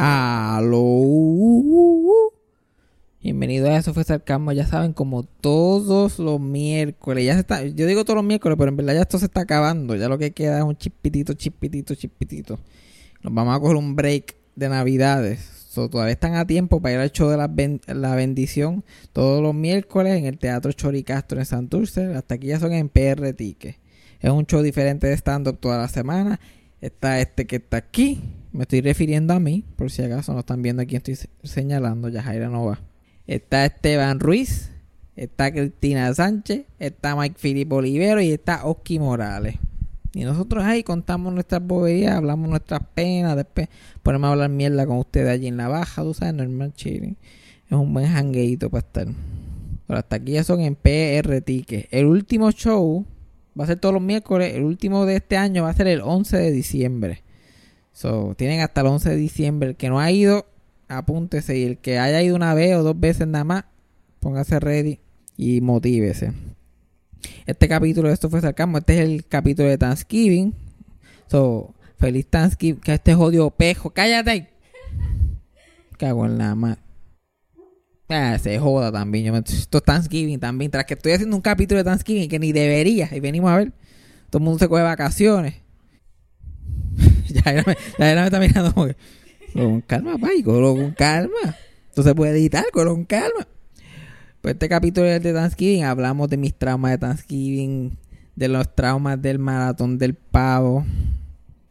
Aló. Bienvenido a Eso fue Sarcasmo. Ya saben, como todos los miércoles. Ya se está, yo digo todos los miércoles, pero en verdad ya esto se está acabando. Ya lo que queda es un chispitito, chispitito, chispitito. Nos vamos a coger un break de Navidades. So, todavía están a tiempo para ir al show de la, la bendición todos los miércoles en el Teatro Choricastro en Santurce. Las taquillas son en PR Ticket. Es un show diferente de stand-up toda la semana. Está este que está aquí. Me estoy refiriendo a mí, por si acaso no están viendo a quién estoy se- señalando. Yajaira no va. Está Esteban Ruiz. Está Cristina Sánchez. Está Mike Filipe Olivero. Y está Oski Morales. Y nosotros ahí contamos nuestras boberías, hablamos nuestras penas, después ponemos a hablar mierda con ustedes allí en la baja, tú sabes, normal chilling. Es un buen jangueito para estar. Pero hasta aquí ya son en PR Ticket. El último show va a ser todos los miércoles. El último de este año va a ser el 11 de diciembre. So, tienen hasta el 11 de diciembre. El que no ha ido, apúntese. Y el que haya ido una vez o dos veces nada más, póngase ready y motívese. Este capítulo de esto fue sarcasmo. Este es el capítulo de Thanksgiving. So, feliz Thanksgiving. Que este jodido pejo. Cállate. Cago en la madre. Ah, se joda también. Yo me- esto es Thanksgiving también. Tras que estoy haciendo un capítulo de Thanksgiving que ni debería. Y venimos a ver. Todo el mundo se coge vacaciones. ya era me, ya me está mirando como que. "Cógelo Con calma, pay. Con calma. Esto se puede editar. Con calma. Pues este capítulo es de Thanksgiving. Hablamos de mis traumas de Thanksgiving. De los traumas del maratón del pavo.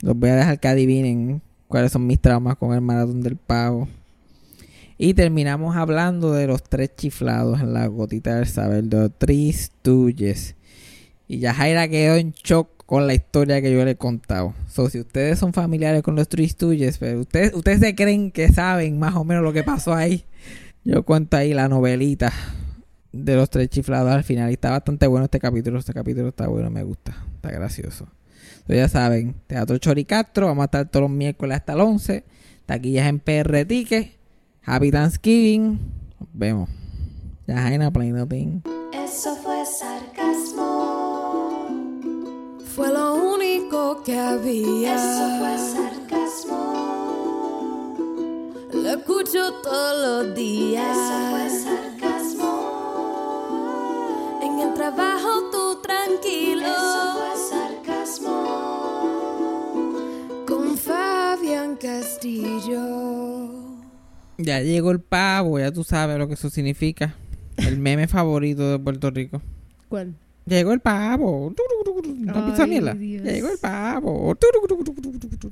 Los voy a dejar que adivinen cuáles son mis traumas con el maratón del pavo. Y terminamos hablando de los tres chiflados en la gotita del saber, de los tres tuyes. Y Yajaira quedó en shock con la historia que yo le he contado. So, si ustedes son familiares con los tuyes, pero ustedes, ustedes se creen que saben más o menos lo que pasó ahí. Yo cuento ahí la novelita de los tres chiflados al final. Y está bastante bueno este capítulo. Este capítulo está bueno, me gusta. Está gracioso. So, ya saben, Teatro Choricastro. Vamos a estar todos los miércoles hasta el 11. Taquillas en PR Ticket. Happy Thanksgiving. Nos vemos. Ya Jaina playing thing. Eso fue sarcasmo. Fue lo único que había. Eso fue sarcasmo. Lo escucho todos los días. Eso fue sarcasmo. En el trabajo tú tranquilo. Eso fue sarcasmo. Con Fabián Castillo. Ya llegó el pavo, ya tú sabes lo que eso significa. El meme favorito de Puerto Rico. ¿Cuál? Llegó el pavo. ¿No has visto Ay? Dios. Ya llegó el pavo.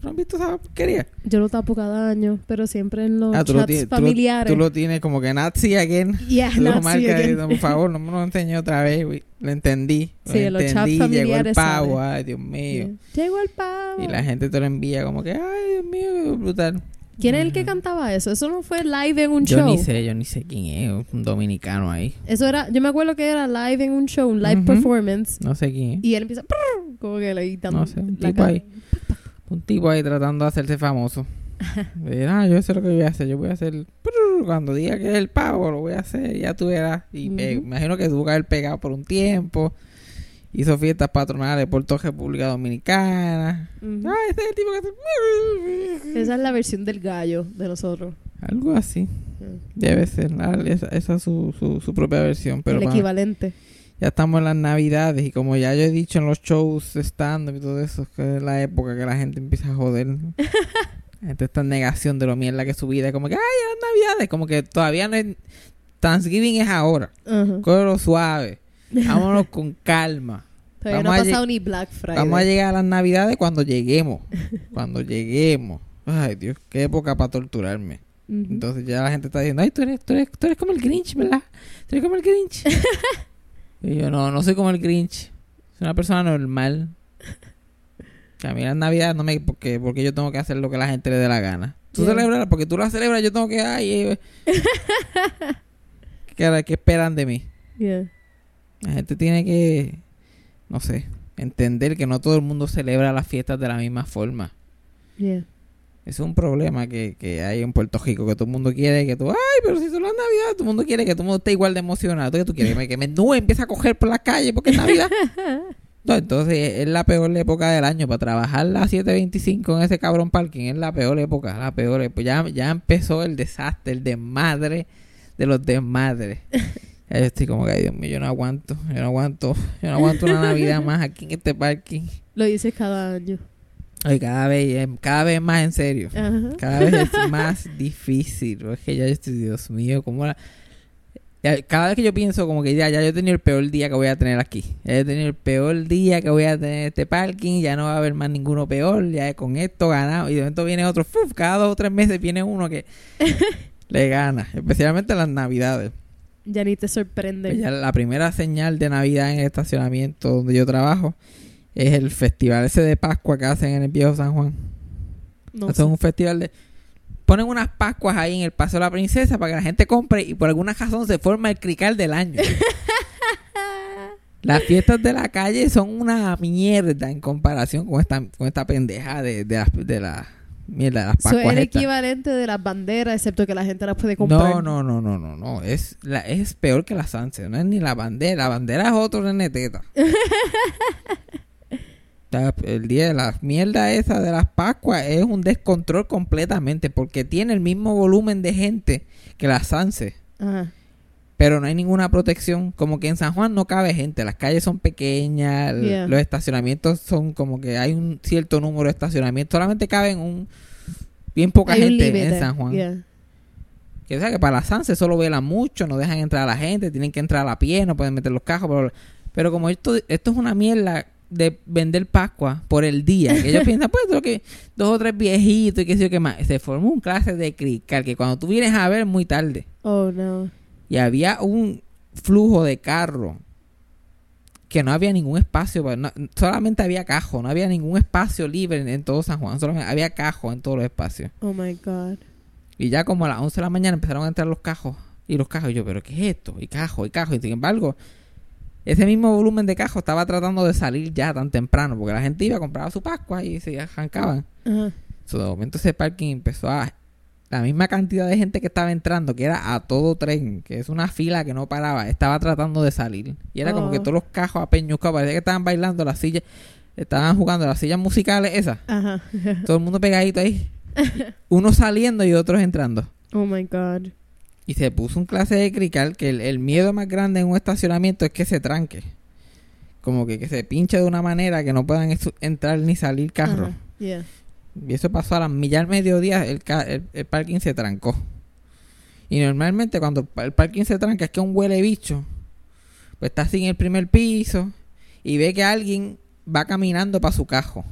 ¿No has visto esa porquería? Yo lo tapo cada año, pero siempre en los Ah, tú lo, chats tienes, tú, lo, familiares. tú lo tienes como que Nazi again. Yeah, Lo Nazi marca again. por favor, no me lo enseñé otra vez, güey. Lo entendí. Lo Sí, en los chats entendí. Llegó el pavo. sale. Ay, Dios mío. Llegó el pavo. Y la gente te lo envía como que, ay, Dios mío, brutal. ¿Quién es el que cantaba eso? Eso no fue live en un Yo show. ni sé, yo ni sé quién es, un dominicano ahí. Eso era, yo me acuerdo que era live en un show, un live performance. No sé quién es. Y él empieza "Prr", como que le No sé, un tipo cara. ahí. Un tipo ahí tratando de hacerse famoso. Y, ah, yo sé lo que voy a hacer. Yo voy a hacer. prrr, Cuando diga que es el pavo, lo voy a hacer. Ya tú verás. Y me imagino que tuvo que haber pegado por un tiempo. Hizo fiestas patronales por toda República Dominicana. Ah, ese es el tipo que hace. Esa es la versión del gallo de nosotros. Algo así. Debe ser. Esa, esa es su, su, su propia versión. Pero el equivalente. ya estamos en las navidades. Y como ya yo he dicho en los shows stand-up y todo eso, que es la época que la gente empieza a joder. Está en negación de lo mierda que es su vida. Como que, ay, las navidades. Como que todavía no es. Thanksgiving es ahora. Cógelo suave. Vámonos con calma. Todavía Vamos no a ha pasado ni Black Friday. Vamos a llegar a las navidades cuando lleguemos. Cuando lleguemos. Ay, Dios, qué época para torturarme. Entonces ya la gente está diciendo, ay, tú eres, tú eres, tú eres como el Grinch, ¿verdad? Tú eres como el Grinch. y yo, no, no soy como el Grinch. Soy una persona normal. Que a mí las navidades no me... Porque, porque yo tengo que hacer lo que la gente le dé la gana. Tú Yeah. celebras, porque tú la celebras, yo tengo que... Ay, eh, ¿qué, ¿Qué esperan de mí? Yeah. La gente tiene que, no sé, entender que no todo el mundo celebra las fiestas de la misma forma. Yeah. Es un problema que, que hay en Puerto Rico, que todo el mundo quiere que tú, ay, pero si son las navidades, todo el mundo quiere que todo el mundo esté igual de emocionado. ¿Qué tú quieres? Que me, que me nube empiece a coger por la calle porque es Navidad. No, entonces es la peor época del año para trabajar las 7.25 en ese cabrón parking. Es la peor época, la peor época. Ya, ya empezó el desastre, el desmadre de los desmadres. Ya yo estoy como que, ay, Dios mío, yo no aguanto, yo no aguanto, yo no aguanto una Navidad más aquí en este parking. Lo dices cada año. Ay, cada vez, eh, cada vez más en serio. Ajá. Cada vez es más difícil. Es que ya yo estoy, Dios mío, como la... ya, cada vez que yo pienso como que ya, ya yo he tenido el peor día que voy a tener aquí. Ya he tenido el peor día que voy a tener en este parking. Ya no va a haber más ninguno peor. Ya con esto ganado. Y de momento viene otro. ¡fuf! cada dos o tres meses viene uno que le gana. Especialmente en las navidades. Ya ni te sorprende. Pues ya la primera señal de Navidad en el estacionamiento donde yo trabajo es el festival ese de Pascua que hacen en el viejo San Juan. No sé. un festival de... Ponen unas Pascuas ahí en el Paso de la Princesa para que la gente compre y por alguna razón se forma el crical del año. Las fiestas de la calle son una mierda en comparación con esta, con esta pendeja de, de las de la mierda de las Eso es el equivalente de las banderas, excepto que la gente las puede comprar. No, no, no, no, no, no. Es, la, es peor que la Sanse. No es ni la bandera. La bandera es otro reneteta. Ya, El día de la mierda esa de las Pascuas es un descontrol completamente porque tiene el mismo volumen de gente que la Sanse. Ajá. Pero no hay ninguna protección. Como que en San Juan no cabe gente. Las calles son pequeñas. Yeah. Los estacionamientos son como que hay un cierto número de estacionamientos. Solamente caben un bien poca Hay gente en San Juan. Yeah. Que o sea que para la Sanse solo velan mucho, no dejan entrar a la gente, tienen que entrar a la pie, no pueden meter los cajos. Pero, pero como esto, esto es una mierda de vender Pascua por el día, que ellos piensan, pues, lo que dos o tres viejitos y qué sé yo qué más. Se formó un clase de crical que cuando tú vienes a ver muy tarde Oh, no. Y había un flujo de carro que no había ningún espacio, para- no- solamente había cajo, no había ningún espacio libre en, en todo San Juan, solamente había cajo en todos los espacios. Oh, my God. Y ya como a las 11 de la mañana empezaron a entrar los cajos. Y los cajos, y yo, ¿pero qué es esto? Y cajo, y cajo. Y sin embargo, ese mismo volumen de cajos estaba tratando de salir ya tan temprano. Porque la gente iba a comprar su Pascua y se arrancaban. Ajá. So, de momento ese parking empezó a... La misma cantidad de gente que estaba entrando, que era a todo tren, que es una fila que no paraba, estaba tratando de salir. Y era como Oh. que todos los cajos apeñucados, parecía que estaban bailando las sillas, estaban jugando las sillas musicales esas. Ajá. Todo el mundo pegadito ahí. Unos saliendo y otros entrando. Oh, my God. Y se puso un clase de crical que el, el miedo más grande en un estacionamiento es que se tranque. Como que, que se pinche de una manera que no puedan entrar ni salir carros. Yeah. Y eso pasó a las millas al mediodía, el, el, el parking se trancó. Y normalmente cuando el parking se tranca es que un huele bicho, pues está así en el primer piso y ve que alguien va caminando para su cajo.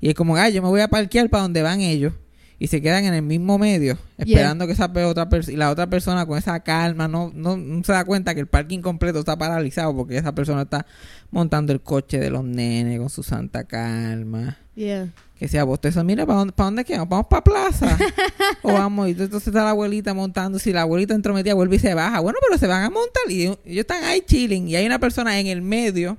Y es como, ay, yo me voy a parquear para donde van ellos. Y se quedan en el mismo medio, esperando que esa otra persona, y la otra persona con esa calma no, no, no se da cuenta que el parking completo está paralizado porque esa persona está montando el coche de los nenes con su santa calma Yeah. Que sea bostezo, mira, ¿para dónde, para dónde quedamos? ¿Vamos para plaza? o vamos, y entonces está la abuelita montando, si la abuelita entrometida vuelve y se baja, bueno, pero se van a montar y ellos están ahí chilling y hay una persona en el medio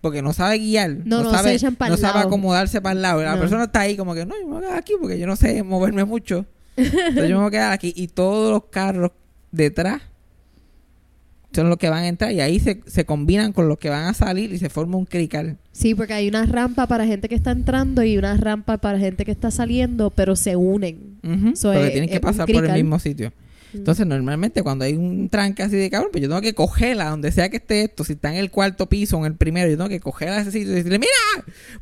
porque no sabe guiar, No, sabe, no sabe acomodarse para el lado. Y La No. persona está ahí como que, no, yo me voy a quedar aquí porque yo no sé moverme mucho. Entonces yo me voy a quedar aquí y todos los carros detrás son los que van a entrar y ahí se, se combinan con los que van a salir y se forma un crical. Sí, porque hay una rampa para gente que está entrando y una rampa para gente que está saliendo, pero se unen. So, porque es- tienen que pasar por el mismo sitio. Entonces, normalmente cuando hay un tranque así de cabrón, pues yo tengo que cogerla donde sea que esté esto. Si está en el cuarto piso o en el primero, yo tengo que cogerla a ese sitio y decirle, mira,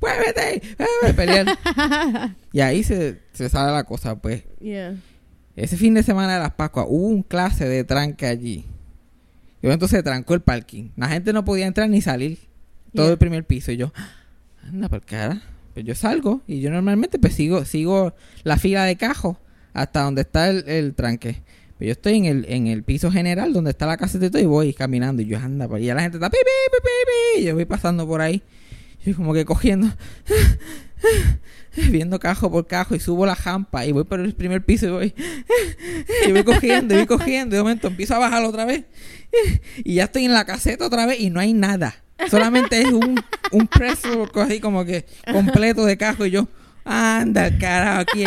muévete, muévete", pelear. y ahí se, se sale la cosa. Pues Yeah. ese fin de semana de las Pascuas hubo un clase de tranque allí. Y entonces se trancó el parking. La gente no podía entrar ni salir. Todo Yeah. el primer piso. Y yo, anda por cara. Pues yo salgo y yo normalmente pues sigo, sigo la fila de cajos hasta donde está el, el tranque. Pero yo estoy en el, en el piso general donde está la caseta y todo y voy caminando. Y yo anda por ahí. Y ya la gente está pi, pi, pi, pi, pi. Y yo voy pasando por ahí. Y como que cogiendo. viendo cajo por cajo y subo la jampa y voy por el primer piso y voy y voy cogiendo y voy cogiendo y de momento empiezo a bajar otra vez y ya estoy en la caseta otra vez y no hay nada. Solamente es un, un preso así como que completo de cajo y yo anda carajo aquí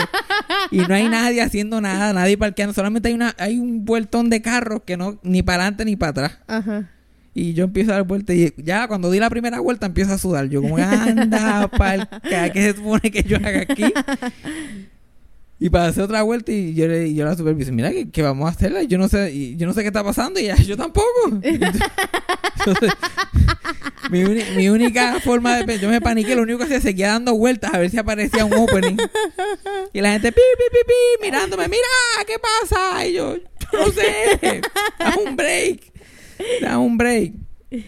y no hay nadie haciendo nada nadie parqueando solamente hay una hay un vueltón de carros que no ni para adelante ni para atrás. Ajá. Y yo empiezo a dar vueltas y ya cuando di la primera vuelta empiezo a sudar. Yo como, anda, pal, ¿qué se supone que yo haga aquí? Y para hacer otra vuelta y yo le y yo la superviso, mira que, que vamos a hacerla, yo no sé, y yo no sé qué está pasando y yo tampoco. Entonces, mi, única forma de yo me paniqué, lo único que hacía seguía dando vueltas a ver si aparecía un opening. Y la gente pi pi pi pi mirándome, mira, ¿qué pasa? Y yo, yo no sé, da un break. Da un break. Yo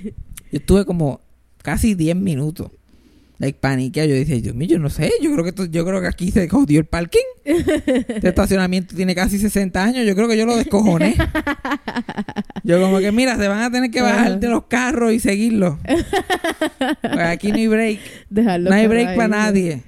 estuve como casi 10 minutos. Like paniqueado. Yo decía, Dios mío, yo no sé. Yo creo que esto- yo creo que aquí se jodió el parking. Este estacionamiento tiene casi 60 años. Yo creo que yo lo descojoné. Yo como que, mira, se van a tener que bajar de los carros y seguirlo. Porque aquí no hay break. Dejarlo No hay break para nadie.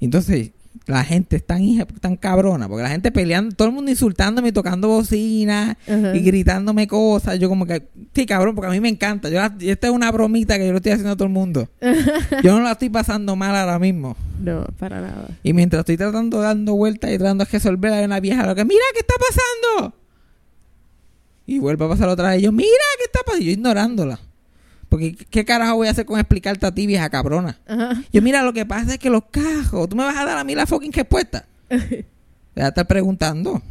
Entonces, la gente es tan, hija- tan cabrona. Porque la gente peleando, todo el mundo insultándome y tocando bocina Ajá. y gritándome cosas. Yo como que, sí, cabrón, porque a mí me encanta. Yo, la- esta es una bromita que yo lo estoy haciendo a todo el mundo. Yo no la estoy pasando mal ahora mismo. No, para nada. Y mientras estoy tratando, dando vueltas y tratando de resolver, hay una vieja lo que, mira, ¿qué está pasando? Y vuelve a pasar otra vez. Y yo, mira, ¿qué está pasando? Y yo ignorándola. Porque, ¿qué carajo voy a hacer con explicarte a ti, vieja cabrona? Ajá. Yo, mira, lo que pasa es que los cajos, tú me vas a dar a mí la fucking respuesta. Te vas a estar preguntando.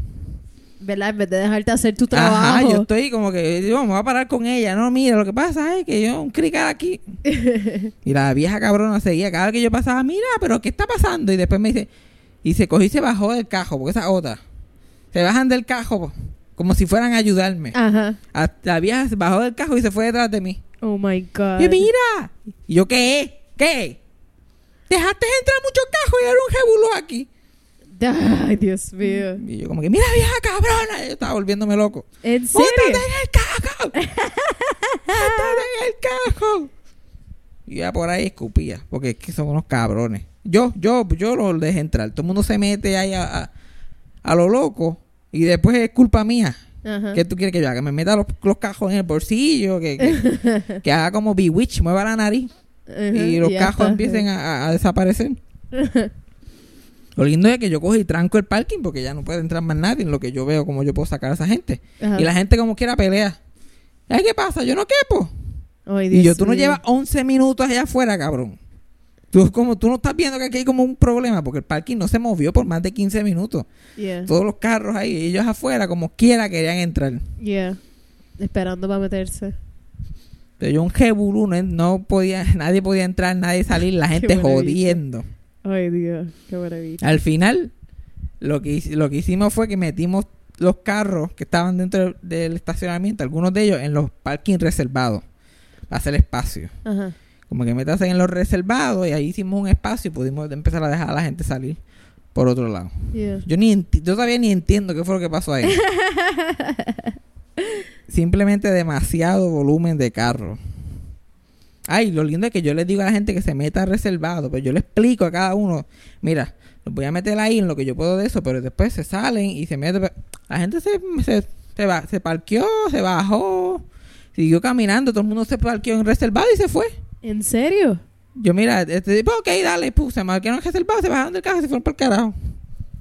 ¿Verdad? En vez de dejarte hacer tu trabajo. Ajá, yo estoy como que, yo, me voy a parar con ella. No, mira, lo que pasa es que yo, un cricar aquí. y la vieja cabrona seguía. Cada vez que yo pasaba, mira, pero ¿qué está pasando? Y después me dice, y se cogió y se bajó del cajo, porque esa es otra. Se bajan del cajo como si fueran a ayudarme. Ajá. La vieja se bajó del cajo y se fue detrás de mí. Oh my God. Y yo, mira. Y yo, ¿qué? ¿Qué? Dejaste entrar muchos cajos y era un jebulo aquí. Ay, Dios mío. Y yo como que, mira, vieja cabrona. Yo estaba volviéndome loco. ¿En serio? ¡Móntate en el cajo! ¡Móntate en el cajo! Y ya por ahí escupía, porque es que son unos cabrones. Yo, yo, yo los dejé entrar. Todo el mundo se mete ahí a, a, a lo loco y después es culpa mía. Ajá. ¿Qué tú quieres que yo haga? Que me meta los, los cajos en el bolsillo, que, que, que haga como Bewitch, mueva la nariz Ajá, y los ya cajos está. empiecen a, a- a desaparecer. Lo lindo es que yo cojo y tranco el parking porque ya no puede entrar más nadie en lo que yo veo como yo puedo sacar a esa gente. Ajá. Y la gente como quiera pelea. Ay, ¿qué pasa? Yo no quepo. Ay, y yo, tú no llevas 11 minutos allá afuera, cabrón. Tú, como, tú no estás viendo que aquí hay como un problema porque el parking no se movió por más de 15 minutos. Yeah. Todos los carros ahí, ellos afuera como quiera querían entrar. Yeah. Esperando para meterse. Pero yo un jebulú, no, no podía, nadie podía entrar, nadie salir, la gente jodiendo. Ay, Dios. Qué maravilla. Al final, lo que, lo que hicimos fue que metimos los carros que estaban dentro del, del estacionamiento, algunos de ellos en los parking reservados, para hacer espacio. Ajá. Como que metas en los reservados y ahí hicimos un espacio y pudimos empezar a dejar a la gente salir por otro lado. Yeah. Yo ni yo todavía ni entiendo qué fue lo que pasó ahí. Simplemente demasiado volumen de carro. Ay, lo lindo es que yo les digo a la gente que se meta reservado, pero yo le explico a cada uno, mira, los voy a meter ahí en lo que yo puedo de eso, pero después se salen y se meten. La gente se, se, se, va, se parqueó, se bajó, siguió caminando, todo el mundo se parqueó en reservado y se fue. ¿En serio? Yo, mira, este tipo, ok, dale, puse, se marcaron reservado, se bajaron del carro y se fueron por el carajo.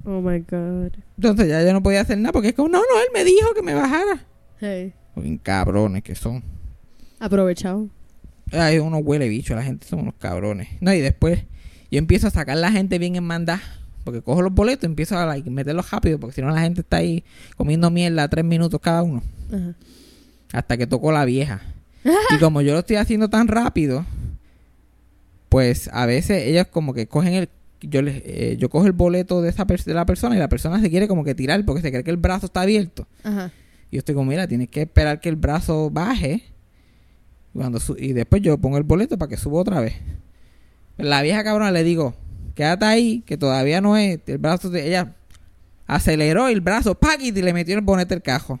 Oh my God. Entonces ya yo no podía hacer nada porque es como, no, no, él me dijo que me bajara. Hey. Fucking cabrones que son. Aprovechado. Ay, unos huele bicho, la gente son unos cabrones. No, y después yo empiezo a sacar la gente bien en mandar. Porque cojo los boletos y empiezo a like, meterlos rápido. Porque si no la gente está ahí comiendo mierda tres minutos cada uno. Ajá. Hasta que tocó la vieja. y como yo lo estoy haciendo tan rápido, pues a veces ellas como que cogen el... Yo les, eh, yo cojo el boleto de esa de la persona y la persona se quiere como que tirar porque se cree que el brazo está abierto. Ajá. Y yo estoy como, mira, tienes que esperar que el brazo baje. Cuando su- y después yo pongo el boleto para que suba otra vez. La vieja cabrona le digo, quédate ahí, que todavía no es. El brazo de ella aceleró el brazo, ¡paquit! y le metió el bonete el cajo.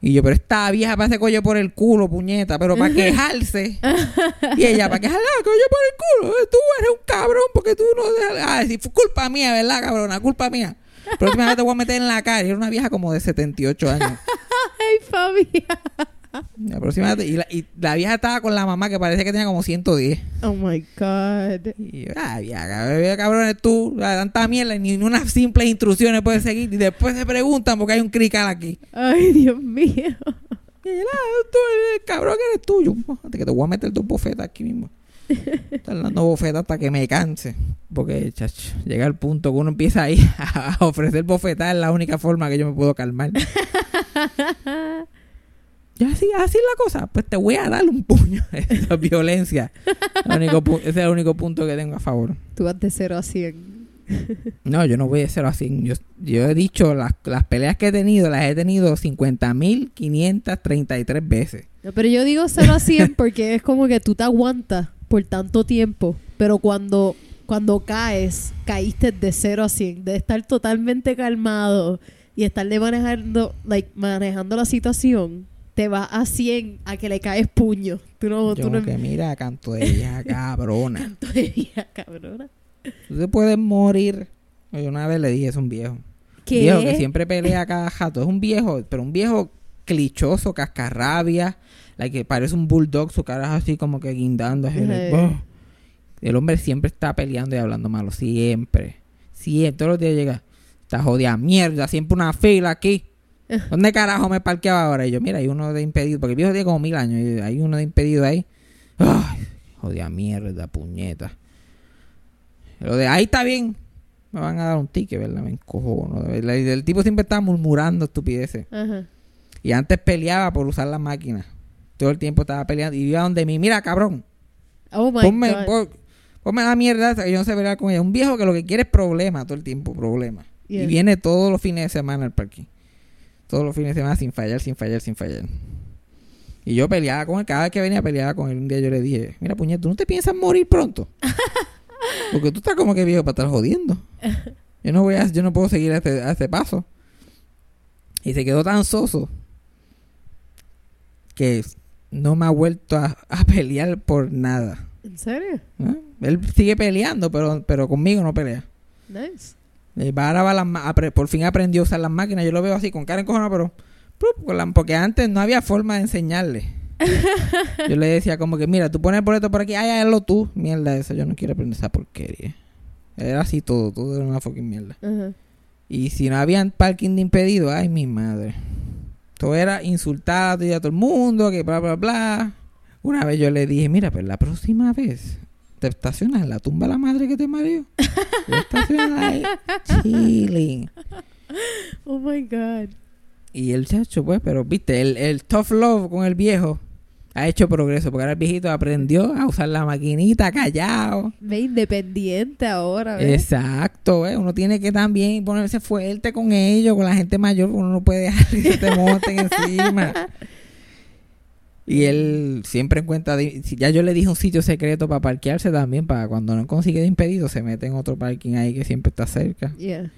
Y yo, pero esta vieja parece coño por el culo, puñeta, pero para quejarse. y ella, para quejarse, ah, coño por el culo. Tú eres un cabrón porque tú no dejas. Ah, culpa mía, ¿verdad, cabrona? Culpa mía. Próximamente te voy a meter en la cara. Y era una vieja como de 78 años. Ay, Fabián. La próxima y la, y la vieja estaba con la mamá que parece que tenía como 110. Oh my God. Y yo, ah, vieja, cabrón, cabrones tú, ah, tanta mierda, y ni unas simples instrucciones puedes seguir. Y después se preguntan porque hay un crical aquí. Ay, Dios mío. Y él, ah, tú, el cabrón eres tuyo. Fíjate que te voy a meter dos bofetas aquí mismo. Están dando bofetas hasta que me canse. Porque, chacho, llega el punto que uno empieza ahí a ofrecer bofetas. Es la única forma que yo me puedo calmar. Ya así, así es la cosa. Pues te voy a dar un puño. Esa es violencia. El único pu- ese es el único punto que tengo a favor. Tú vas de 0 a 100. No, yo no voy a ser así. Yo, yo he dicho, las, las peleas que he tenido, las he tenido 50.533 veces. No, pero yo digo 0 a 100 porque es como que tú te aguantas por tanto tiempo. Pero cuando, cuando caes, caíste de 0 a 100. De estar totalmente calmado y estar de manejando, like, manejando la situación, te vas a 100 a que le caes puño. Tú no, Yo tú no que mira, canto de vieja cabrona. Todavía, cabrona. Tú te puedes morir. Yo una vez le dije, es un viejo. ¿Qué? Viejo que siempre pelea cada jato. Es un viejo, pero un viejo clichoso, cascarrabia. La que parece un bulldog, su cara es así como que guindando. así, like. "Buh". El hombre siempre está peleando y hablando malo. Siempre. Siempre. Todos los días llega. Está jodida mierda. Siempre una fila aquí. ¿Dónde carajo me parqueaba ahora? Y yo, mira, hay uno de impedido. Porque el viejo tiene como mil años. Y hay uno de impedido ahí. Ay, jodida mierda, puñeta. Lo de ahí está bien. Me van a dar un ticket, ¿verdad? Me encojono. Y el tipo siempre está murmurando estupideces. Ajá. Y antes peleaba por usar la máquina. Todo el tiempo estaba peleando. Y iba donde mí, mira, cabrón. Oh my Ponme, God. pon- ponme la mierda que yo no sé pelear con ella. Un viejo que lo que quiere es problema todo el tiempo, problema. Yeah. Y viene todos los fines de semana al parque. Todos los fines de semana sin fallar, sin fallar, sin fallar. Y yo peleaba con él. Cada vez que venía peleaba con él. Un día yo le dije, mira, puñet, ¿tú no te piensas morir pronto? Porque tú estás como que viejo para estar jodiendo. Yo no voy a, yo no puedo seguir a este, a este paso. Y se quedó tan soso que no me ha vuelto a, a pelear por nada. ¿En serio? ¿eh? Él sigue peleando, pero, pero conmigo no pelea. Nice. Eh, va- ahora va a las por fin aprendió a usar las máquinas. Yo lo veo así con cara encojonada, pero... porque antes no había forma de enseñarle. yo le decía como que, mira, tú pones el boleto por aquí, ay, hazlo tú. Mierda esa, yo no quiero aprender esa porquería. Era así todo, todo era una fucking mierda. Y si no habían parking de impedido, ay, mi madre. Todo era insultar a todo el mundo, que bla, bla, bla. Una vez yo le dije, mira, pero la próxima vez te estacionas en la tumba de la madre que te marió. Te estacionas ahí, chilling. Oh my God. Y el chacho, pues, pero viste, el, el tough love con el viejo ha hecho progreso, porque ahora el viejito aprendió a usar la maquinita callado. Ve independiente ahora, ¿ves? Exacto, ¿eh? uno tiene que también ponerse fuerte con ellos, con la gente mayor, uno no puede dejar que se te monten encima. Y él siempre encuentra, ya yo le dije un sitio secreto para parquearse también, para cuando no consigue de impedido, se mete en otro parking ahí que siempre está cerca, Yeah.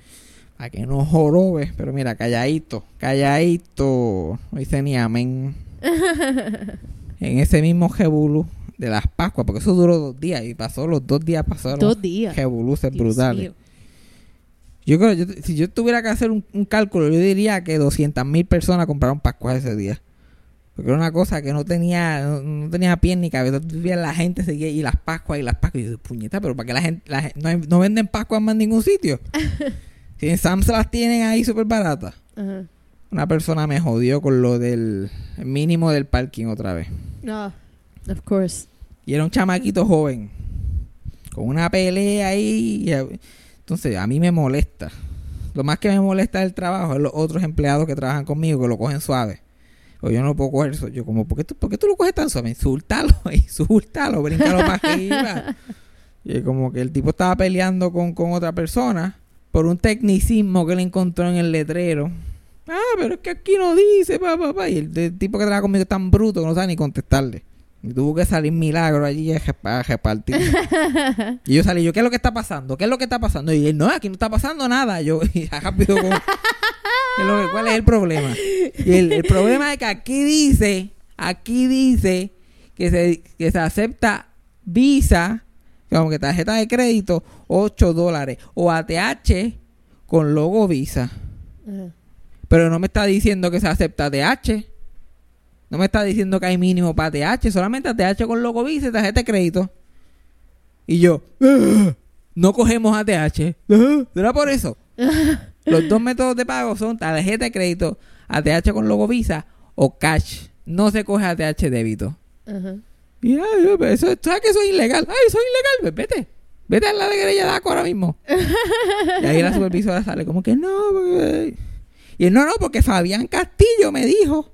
para que no jorobe, pero mira, calladito, calladito, no dice ni amén. en ese mismo Jebulu de las Pascuas, porque eso duró dos días y pasó, los dos días pasaron Dos días. Jebuluses brutales. mío. Yo creo, yo- si yo tuviera que hacer un, un cálculo, yo diría que 200 mil personas compraron Pascuas ese día. Porque era una cosa que no tenía, no, no tenía pie ni cabeza. La gente seguía y las Pascuas y las Pascuas. Y yo, puñeta, pero para que la gente, la no, hay- no venden Pascuas más en ningún sitio. si en Sam's las tienen ahí súper baratas. Una persona me jodió con lo del mínimo del parking otra vez. Ah, of course. Y era un chamaquito joven. Con una pelea ahí. Entonces, a mí me molesta. Lo más que me molesta del trabajo es los otros empleados que trabajan conmigo que lo cogen suave. O yo no puedo coger. eso. Yo como, ¿por qué tú, por qué tú lo coges tan suave? Insúltalo, insúltalo, bríncalo para arriba. Y como que el tipo estaba peleando con, con otra persona por un tecnicismo que le encontró en el letrero. Ah, pero es que aquí no dice, papá, papá. Y el, el tipo que trabaja conmigo es tan bruto que no sabe ni contestarle. Y tuvo que salir milagro allí a repa- a repartir. y yo salí, yo, ¿qué es lo que está pasando? ¿Qué es lo que está pasando? Y él, no, aquí no está pasando nada. Yo, y rápido, ¿qué es lo que- ¿cuál es el problema? Y el, el problema es que aquí dice, aquí dice que se, que se acepta Visa, como que tarjeta de crédito, 8 dólares. O ATH con logo Visa. Pero no me está diciendo que se acepta ATH. No me está diciendo que hay mínimo para ATH. Solamente ATH con logo Visa y tarjeta de crédito. Y yo, "Ah, no cogemos ATH. ¿Será por eso? Los dos métodos de pago son tarjeta de crédito, ATH con logo Visa o cash. no se coge ATH débito. Ajá. Yo, pero eso, ¿tú sabes que eso es ilegal? Ay, eso es ilegal, pues vete. Vete a la querella de ACO ahora mismo. y ahí la supervisora sale como que no. porque-". Y él, no, no, porque Fabián Castillo me dijo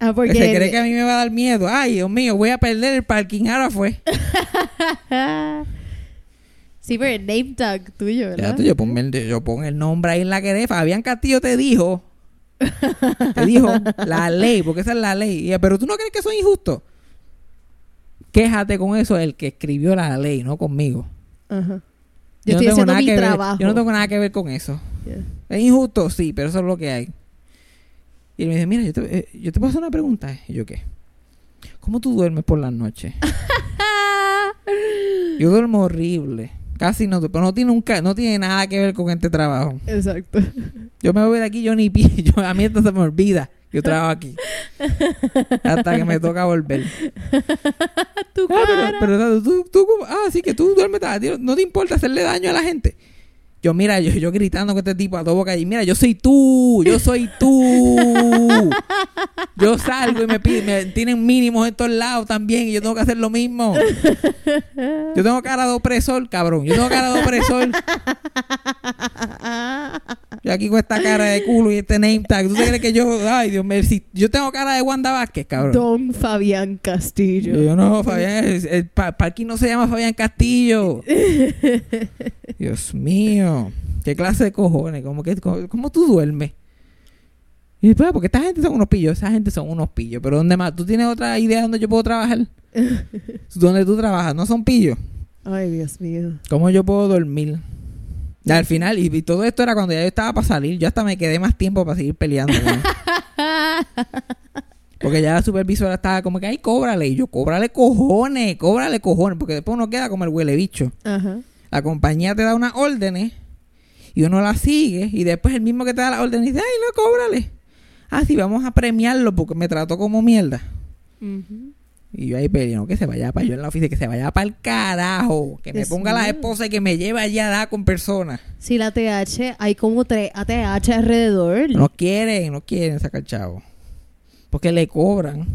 Ah, porque... que se cree que a mí me va a dar miedo. Ay, Dios mío, voy a perder el parking. Ahora fue. sí, pero el name tag tuyo, ¿verdad? Ya yo, ponme el, yo pongo el nombre ahí en la querella. Fabián Castillo te dijo. te dijo la ley, porque esa es la ley. Y pero tú no crees que eso es injusto. Quéjate con eso el que escribió la ley, no conmigo. Ajá. no Yo, estoy tengo haciendo nada mi que ver- trabajo. yo no tengo nada que ver con eso. Yeah. Es injusto, sí, pero eso es lo que hay. Y él me dice, mira, yo te, eh, yo te puedo hacer una pregunta. Y yo, ¿qué? ¿Cómo tú duermes por las noches? yo duermo horrible. Casi no, pero no tiene, un no tiene nada que ver con este trabajo. Exacto. Yo me voy de aquí, yo ni pi, yo, a mí esto se me olvida. Yo trabajo aquí. Hasta que me toca volver. tu Ah, cara. pero, pero tú, tú, ah, sí que tú duermes, no te importa hacerle daño a la gente. Yo, mira, yo, yo gritando con este tipo a todo boca y mira, yo soy tú, yo soy tú. Yo salgo y me me tienen mínimos en todos lados también y yo tengo que hacer lo mismo. Yo tengo cara de opresor, cabrón. Yo tengo cara de opresor. Yo aquí con esta cara de culo y este name tag. ¿Tú crees que yo, ay Dios mío, si yo tengo cara de Wanda Vázquez, cabrón? Don Fabián Castillo. Yo no, Fabián, el, el parking no se llama Fabián Castillo. Dios mío, qué clase de cojones, ¿cómo, que, cómo, cómo tú duermes? Y después, porque esta gente son unos pillos, esa gente son unos pillos, pero ¿dónde más? ¿Tú tienes otra idea de dónde yo puedo trabajar? ¿Dónde tú trabajas? ¿No son pillos? Ay, Dios mío. ¿Cómo yo puedo dormir? Y al final, y, y todo esto era cuando ya yo estaba para salir, yo hasta me quedé más tiempo para seguir peleando. Porque ya la supervisora estaba como que, ay, cóbrale. Y yo, cóbrale cojones, cóbrale cojones. Porque después uno queda como el huele bicho. Ajá. La compañía te da unas órdenes y uno las sigue. Y después el mismo que te da las órdenes dice, ay, no, cóbrale. Ah, sí, vamos a premiarlo porque me trató como mierda. Y yo ahí peleando, que se vaya para yo en la oficina, que se vaya para el carajo. Que me ponga la esposa y que me lleve allá a dar con personas. Sí, la TH, hay como tres ATH alrededor. No quieren, no quieren sacar chavo. Porque le cobran.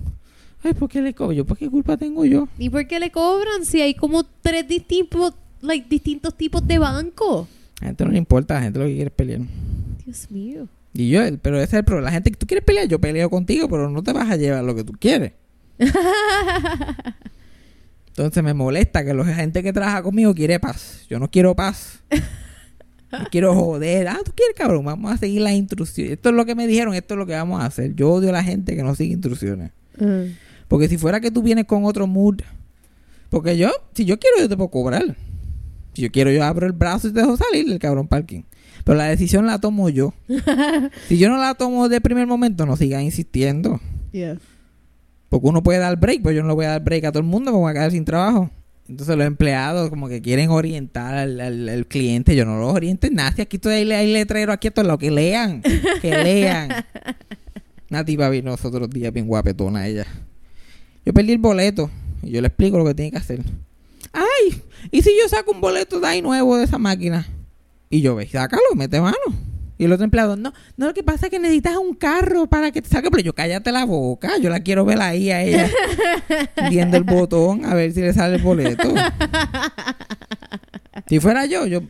Ay, ¿por qué le cobro? Yo, ¿por qué culpa tengo yo? ¿Y por qué le cobran si hay como tres distintos, like, distintos tipos de banco? A la gente no le importa, a la gente lo que quiere es pelear. Dios mío. Y yo, pero ese es el problema. La gente que tú quieres pelear, yo peleo contigo, pero no te vas a llevar lo que tú quieres. Entonces me molesta que la gente que trabaja conmigo quiere paz. Yo no quiero paz. Yo quiero joder. Ah, tú quieres, cabrón. Vamos a seguir las instrucciones. Esto es lo que me dijeron, esto es lo que vamos a hacer. Yo odio a la gente que no sigue instrucciones. Ah. Porque si fuera que tú vienes con otro mood. Porque yo, si yo quiero, yo te puedo cobrar. Si yo quiero, yo abro el brazo y te dejo salir del cabrón parking. Pero la decisión la tomo yo. si yo no la tomo de primer momento, no sigas insistiendo. Yeah. Porque uno puede dar break, pues yo no le voy a dar break a todo el mundo, me voy a quedar sin trabajo. Entonces los empleados como que quieren orientar al, al- al cliente, yo no los oriento en nada. Si aquí todavía hay, hay letrero aquí a todos lados, que lean, que lean. Una tipa vino los otros días bien guapetona ella. Yo perdí el boleto y yo le explico lo que tiene que hacer. Ay, ¿y si yo saco un boleto de ahí nuevo de esa máquina? Y yo, ve, sácalo, mete mano. Y el otro empleado, no, no, lo que pasa es que necesitas un carro para que te saque. Pero yo, cállate la boca, yo la quiero ver ahí a ella viendo el botón a ver si le sale el boleto. si fuera yo, yo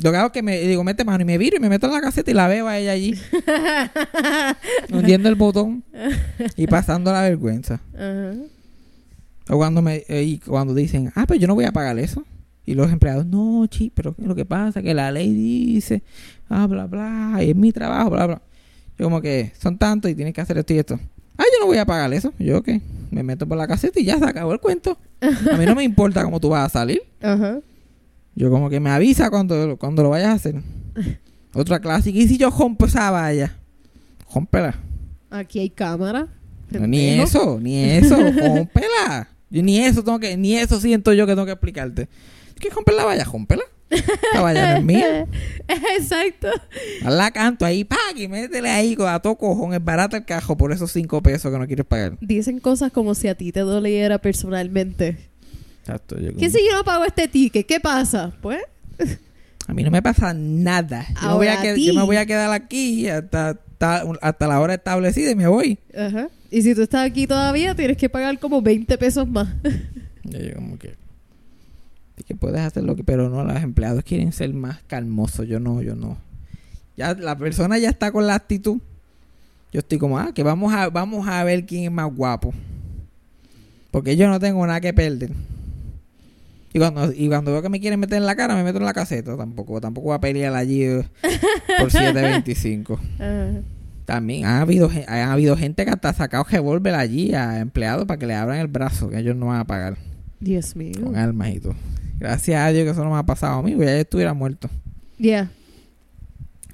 que hago que me digo, mete mano y me viro y me meto en la caseta y la veo a ella allí. hundiendo el botón y pasando la vergüenza. Ajá. O cuando me eh, y cuando dicen, ah, pues yo no voy a pagar eso. Y los empleados, no, chi, pero lo que pasa es que la ley dice, ah, bla, bla, es mi trabajo, bla, bla. Yo como que son tantos y tienes que hacer esto y esto. Ah, yo no voy a pagar eso. Yo, ¿qué? Me meto por la caseta y ya se acabó el cuento. A mí no me importa cómo tú vas a salir. Ajá. Yo como que me avisa cuando, cuando lo vayas a hacer. Otra clásica. ¿Y si yo rompo esa valla? Rómpela. Aquí hay cámara. No, ni eso, ni eso, rómpela. Yo ni eso tengo que, ni eso siento yo que tengo que explicarte. ¿Qué romper la valla? Rómpela. No es mía. Exacto. La canto ahí, pa, y métele ahí a todo cojón, es barato el cajo por esos cinco pesos que no quieres pagar. Dicen cosas como si a ti te doliera personalmente. Exacto, yo ¿Qué como- si yo no pago este ticket? ¿Qué pasa? Pues. A mí no me pasa nada. Yo, me voy a a qued- ti. yo me voy a quedar aquí hasta, hasta, hasta la hora establecida y me voy. Ajá. Y si tú estás aquí todavía, tienes que pagar como 20 pesos más. Yo como que... que puedes hacer lo que... Pero no, los empleados quieren ser más calmosos. Yo no, yo no. Ya la persona ya está con la actitud. Yo estoy como, ah, que vamos a, vamos a ver quién es más guapo. Porque yo no tengo nada que perder. Y cuando, y cuando veo que me quieren meter en la cara, me meto en la caseta. Tampoco, tampoco voy a pelear allí eh, por 7.25. Ajá. También ha habido, ha habido gente que hasta ha sacado revólver allí a empleados para que le abran el brazo, que ellos no van a pagar Dios mío. con armas y todo. Gracias a Dios que eso no me ha pasado a mí, porque ya yo estuviera muerto. Yeah.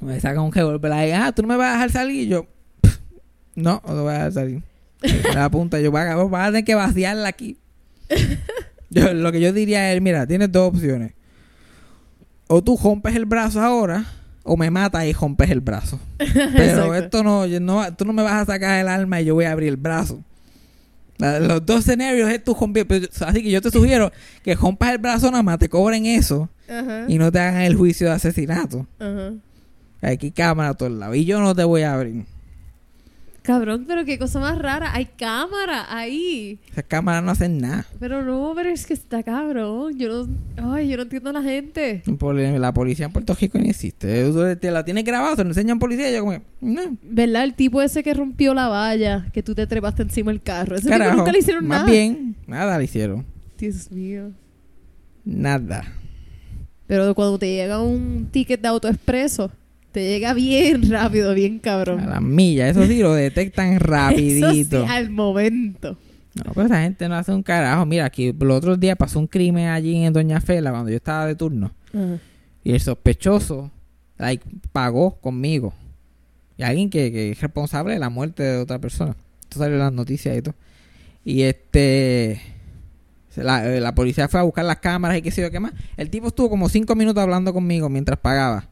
Me sacan un revólver ahí, ah, tú no me vas a dejar salir. Y yo, "Pff, no, no te voy a dejar salir. La apunta, yo, vas a, vas a tener que vaciarla aquí. Yo, lo que yo diría es, mira, tienes dos opciones. O tú rompes el brazo ahora, o me matas y rompes el brazo. Pero esto no, no, tú no me vas a sacar el alma y yo voy a abrir el brazo. Los dos escenarios es tú romper. pero- Así que yo te sugiero que rompas el brazo nada más, te cobren eso y no te hagan el juicio de asesinato. Ajá. Aquí cámara a todos lados. Y yo no te voy a abrir. Cabrón, pero qué cosa más rara. Hay cámara ahí. Esas cámaras no hacen nada. Pero no, pero es que está cabrón. Yo no, ay, yo no entiendo a la gente. La policía en Puerto Rico ni existe. Te la tienes grabado, te lo enseñan policía y yo como, no. ¿Verdad? El tipo ese que rompió la valla, que tú te trepaste encima del carro. Ese tipo Carajo. nunca le hicieron Más nada. bien, nada le hicieron. Dios mío. Nada. Pero cuando te llega un ticket de autoexpreso, te llega bien rápido, bien cabrón. A las millas. Eso sí lo detectan rapidito. Eso sí, al momento. No, pero esa gente no hace un carajo. Mira, aquí los otros días pasó un crimen allí en Doña Fela cuando yo estaba de turno. Y el sospechoso like, pagó conmigo. Y alguien que, que es responsable de la muerte de otra persona. Esto salió en las noticias y todo. Y este. La, la policía fue a buscar las cámaras y qué sé yo qué más. El tipo estuvo como cinco minutos hablando conmigo mientras pagaba.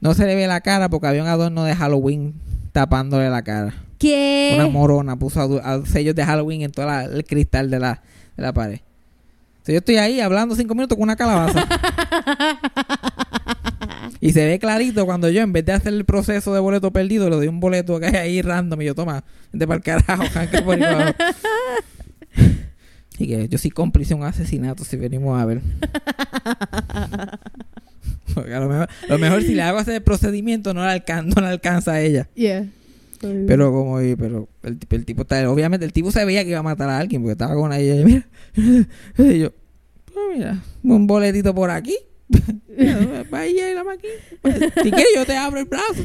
No se le ve la cara porque había un adorno de Halloween tapándole la cara. ¿Qué? Una morona puso a- sellos de Halloween en todo la- el cristal de la, de la pared. Entonces yo estoy ahí hablando cinco minutos con una calabaza. y se ve clarito cuando yo, en vez de hacer el proceso de boleto perdido, le doy un boleto que hay ahí random y yo, toma, vente para el carajo, janca por ahí para abajo". Así que yo soy cómplice de un asesinato si venimos a ver. Porque a lo mejor, lo mejor si le hago ese procedimiento no le, alcan- no alcanza a ella. Yeah. Pero como pero el, tipo- el tipo está, obviamente el tipo se veía que iba a matar a alguien porque estaba con ella y mira, y yo, "Ah, mira, un boletito por aquí. Vaya la máquina. Si quieres yo te abro el brazo.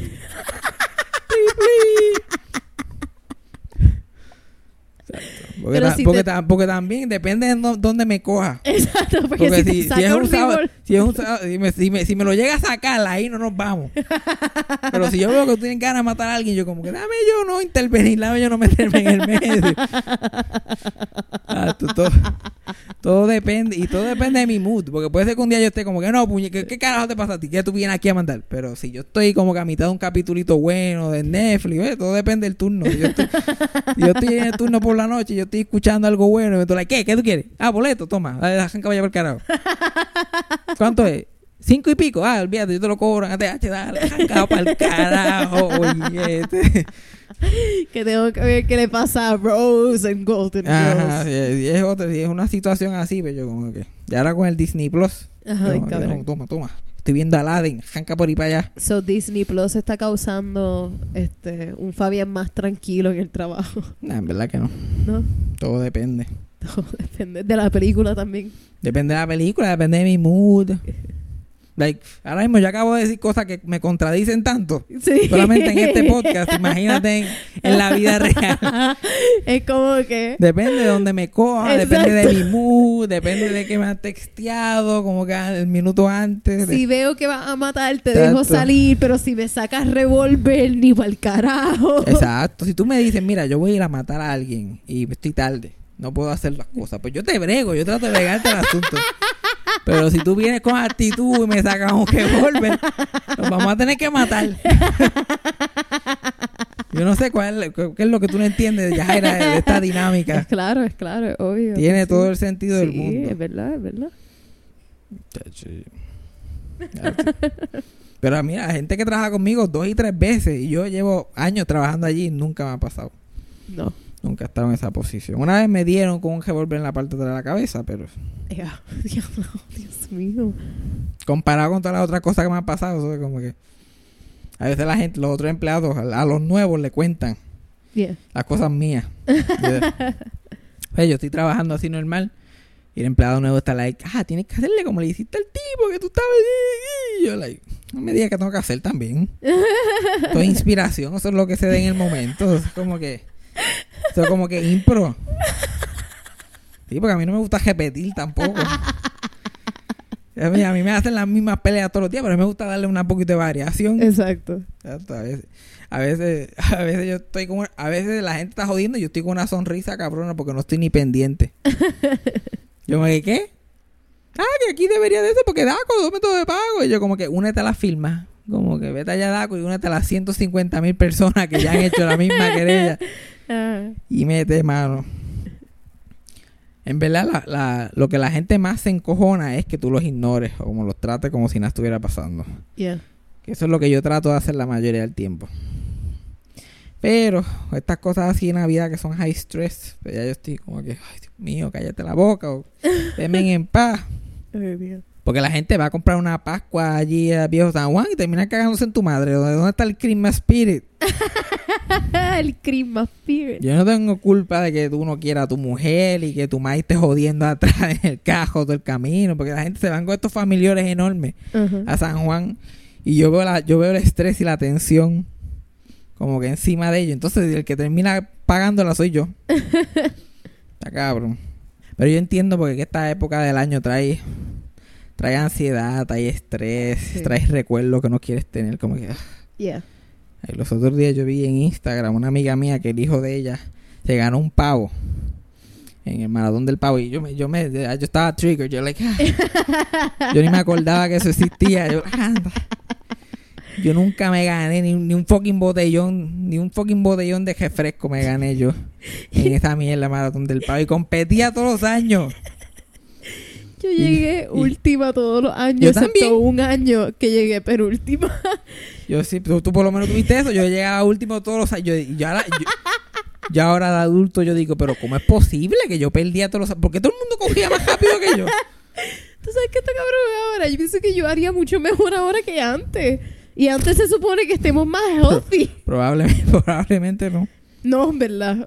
Exacto. Porque, Pero ta- si porque te- ta- porque también depende de dó- dónde me coja. Exacto, porque, Porque si, si, te si saca es un sábado, si, es un sábado- si me, si, me, si me lo llega a sacar, ahí no nos vamos. Pero si yo veo que tú tienes ganas de matar a alguien, yo como que dame yo no intervenir, dame yo no meterme en el medio. Ah, tú- todo, todo depende, y todo depende de mi mood. Porque puede ser que un día yo esté como que no, puñe, ¿qué, qué carajo te pasa a ti? ¿Qué tú vienes aquí a mandar? Pero si yo estoy como que a mitad de un capitulito bueno de Netflix, todo depende del turno. Yo estoy, yo estoy en el turno por la noche, yo estoy escuchando algo bueno, y me estoy like, ¿qué? ¿Qué tú quieres? Ah, boleto, toma, arranca vaya por el carajo. ¿Cuánto es? Cinco y pico. Ah, olvídate, yo te lo cobro en ATH, dale, arranca para el carajo, oye. este. que tengo que ver qué le pasa a Rose en Golden Ajá, Girls. si es, otra, es una situación así, pero yo como que. Y ahora con el Disney Plus. Ajá, yo, cabrón. yo, toma, toma. Estoy viendo a Aladdin, arranca por ahí para allá. So Disney Plus está causando este un Fabián más tranquilo en el trabajo, Nah, en verdad que no. ¿no? Todo depende. Todo depende de la película también. Depende de la película, depende de mi mood. Like, ahora mismo yo acabo de decir cosas que me contradicen tanto. Sí. Solamente en este podcast, imagínate en, en la vida real. es como que Depende de donde me coja, depende de mi mood, depende de que me han texteado, como que el minuto antes. de- si veo que vas a matar te Exacto. dejo salir, pero si me sacas revólver ni para el carajo. Exacto. Si tú me dices, mira, yo voy a ir a matar a alguien y estoy tarde, no puedo hacer las cosas, pues yo te brego, yo trato de bregarte el asunto. Pero si tú vienes con actitud y me sacas un revólver, nos vamos a tener que matar. Yo no sé cuál es, qué es lo que tú no entiendes, Yajaira, de esta Es dinámica. claro, es claro, es obvio. Tiene Sí. todo el sentido del Sí, mundo. es verdad, es verdad. Pero mira, gente que trabaja conmigo dos y tres veces y yo llevo años trabajando allí y nunca me ha pasado. No. Nunca he estado en esa posición. Una vez me dieron con un revólver en la parte de la cabeza, pero Dios mío. comparado con todas las otras cosas que me han pasado, eso es como que a veces la gente, los otros empleados, a, los nuevos le cuentan Yeah. las cosas mías. yo, pues, yo estoy trabajando así normal y el empleado nuevo está like, ah, tienes que hacerle como le hiciste al tipo que tú estabas. ahí". Y yo like, no me digas que tengo que hacer también. Es inspiración, eso es lo que se da en el momento. Es como que, eso es como que impro. Sí, porque a mí no me gusta repetir tampoco. A mí, a mí me hacen las mismas peleas todos los días, pero a mí me gusta darle una poquito de variación. Exacto. A veces, a veces, a veces yo estoy con, a veces la gente está jodiendo y yo estoy con una sonrisa cabrona porque no estoy ni pendiente. yo me dije, ¿qué? Ah, que aquí debería de eso porque Daco, dos métodos de pago. Y yo como que únete a la firma. Como que vete allá Daco y únete a las 150 mil personas que ya han hecho la misma querella. Ah, Y mete mano. En verdad, la, la- lo que la gente más se encojona es que tú los ignores o como los trates como si nada estuviera pasando. yeah. Que Eso es lo que yo trato de hacer la mayoría del tiempo. Pero estas cosas así en la vida que son high stress, pues ya yo estoy como que, ay Dios mío, cállate la boca o déme en paz. Porque la gente va a comprar una Pascua allí a Viejo San Juan y termina cagándose en tu madre. ¿Dónde dónde está el Christmas Spirit? el Christmas Spirit. Yo no tengo culpa de que tú no quieras a tu mujer y que tu madre esté jodiendo atrás en el cajo todo el camino. Porque la gente se van con estos familiares enormes a San Juan y yo veo la, yo veo el estrés y la tensión como que encima de ellos. Entonces el que termina pagándola soy yo. Está cabrón. Pero yo entiendo porque que esta época del año trae trae ansiedad, trae estrés, Sí. trae recuerdos que no quieres tener como que ah. Yeah. Los otros días yo vi en Instagram una amiga mía que el hijo de ella se ganó un pavo en el maratón del pavo y yo me yo me yo estaba trigger yo like ah. yo ni me acordaba que eso existía yo, anda. Yo nunca me gané ni, un- ni un fucking botellón ni un fucking botellón de refresco me gané yo en esa mierda maratón del pavo y competía todos los años Yo llegué y- última todos los años, Yo excepto también. un año que llegué penúltima. Yo sí, tú, tú por lo menos tuviste eso. Yo llegaba último todos los años. Yo ahora, yo, ahora de adulto yo digo, pero ¿cómo es posible que yo perdía todos los años? ¿Por qué todo el mundo cogía más rápido que yo? ¿Tú sabes qué está cabrón ahora? Yo pienso que yo haría mucho mejor ahora que antes. Y antes se supone que estemos más healthy. Probablemente, probablemente no. No, en verdad.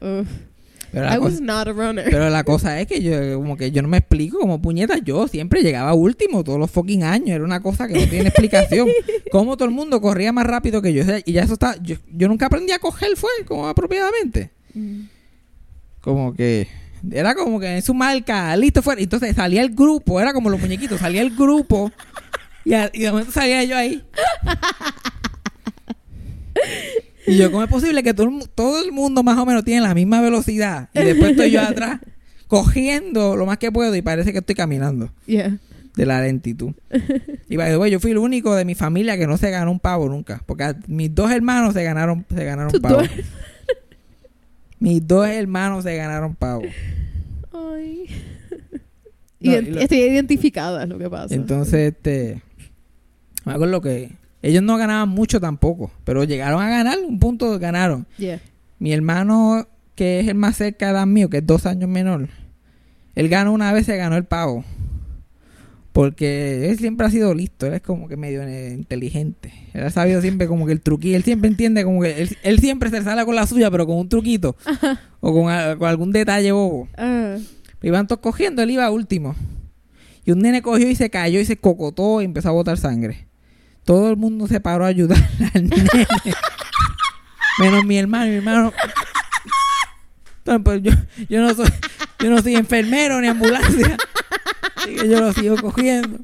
Pero la, I was cosa, not a runner. pero la cosa es que yo como que yo no me explico como puñeta. Yo siempre llegaba último todos los fucking años. Era una cosa que no tiene explicación. Cómo todo el mundo corría más rápido que yo. Y ya eso está... Yo, yo nunca aprendí a coger fue como apropiadamente. Mm. como que era como que en su marca, listo fuera. Entonces salía el grupo, era como los muñequitos, salía el grupo y, a- y de momento salía yo ahí. Y yo, ¿cómo es posible que todo todo el mundo más o menos tiene la misma velocidad? Y después estoy yo atrás, cogiendo lo más que puedo y parece que estoy caminando Yeah. de la lentitud. Y by yo fui el único de mi familia que no se ganó un pavo nunca. Porque mis dos hermanos se ganaron, se ganaron pavo. dos- Mis dos hermanos se ganaron pavo. Ay. No, Ident- y lo- Estoy identificada, es lo que pasa. Entonces, este. Me acuerdo que ellos no ganaban mucho tampoco, pero llegaron a ganar, un punto ganaron. Yeah. Mi hermano, que es el más cerca de edad mío, que es dos años menor, él ganó una vez, se ganó el pavo. Porque él siempre ha sido listo, él es como que medio eh, inteligente. Él ha sabido siempre como que el truquillo, él siempre entiende como que él, él siempre se sale con la suya, pero con un truquito o con, a- con algún detalle bobo. Ah. Iban todos cogiendo, él iba último. Y un nene cogió y se cayó y se cocotó y empezó a botar sangre. Todo el mundo se paró a ayudar al nene. Menos mi hermano, mi hermano. Pues, yo, yo no soy, yo no soy enfermero ni ambulancia. Así que yo lo sigo cogiendo.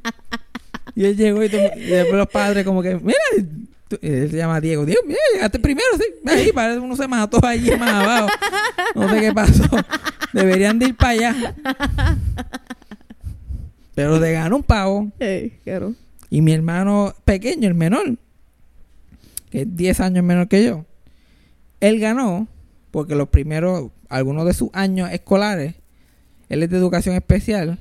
Y él llegó y, después los padres como que, mira, él se llama Diego. Diego, mira, llegaste primero, sí. Ahí parece uno se mató allí más abajo. No sé qué pasó. Deberían de ir para allá. Pero se ganó un pavo. Hey, claro. Y mi hermano pequeño, el menor, que es 10 años menor que yo, él ganó porque los primeros, algunos de sus años escolares, él es de educación especial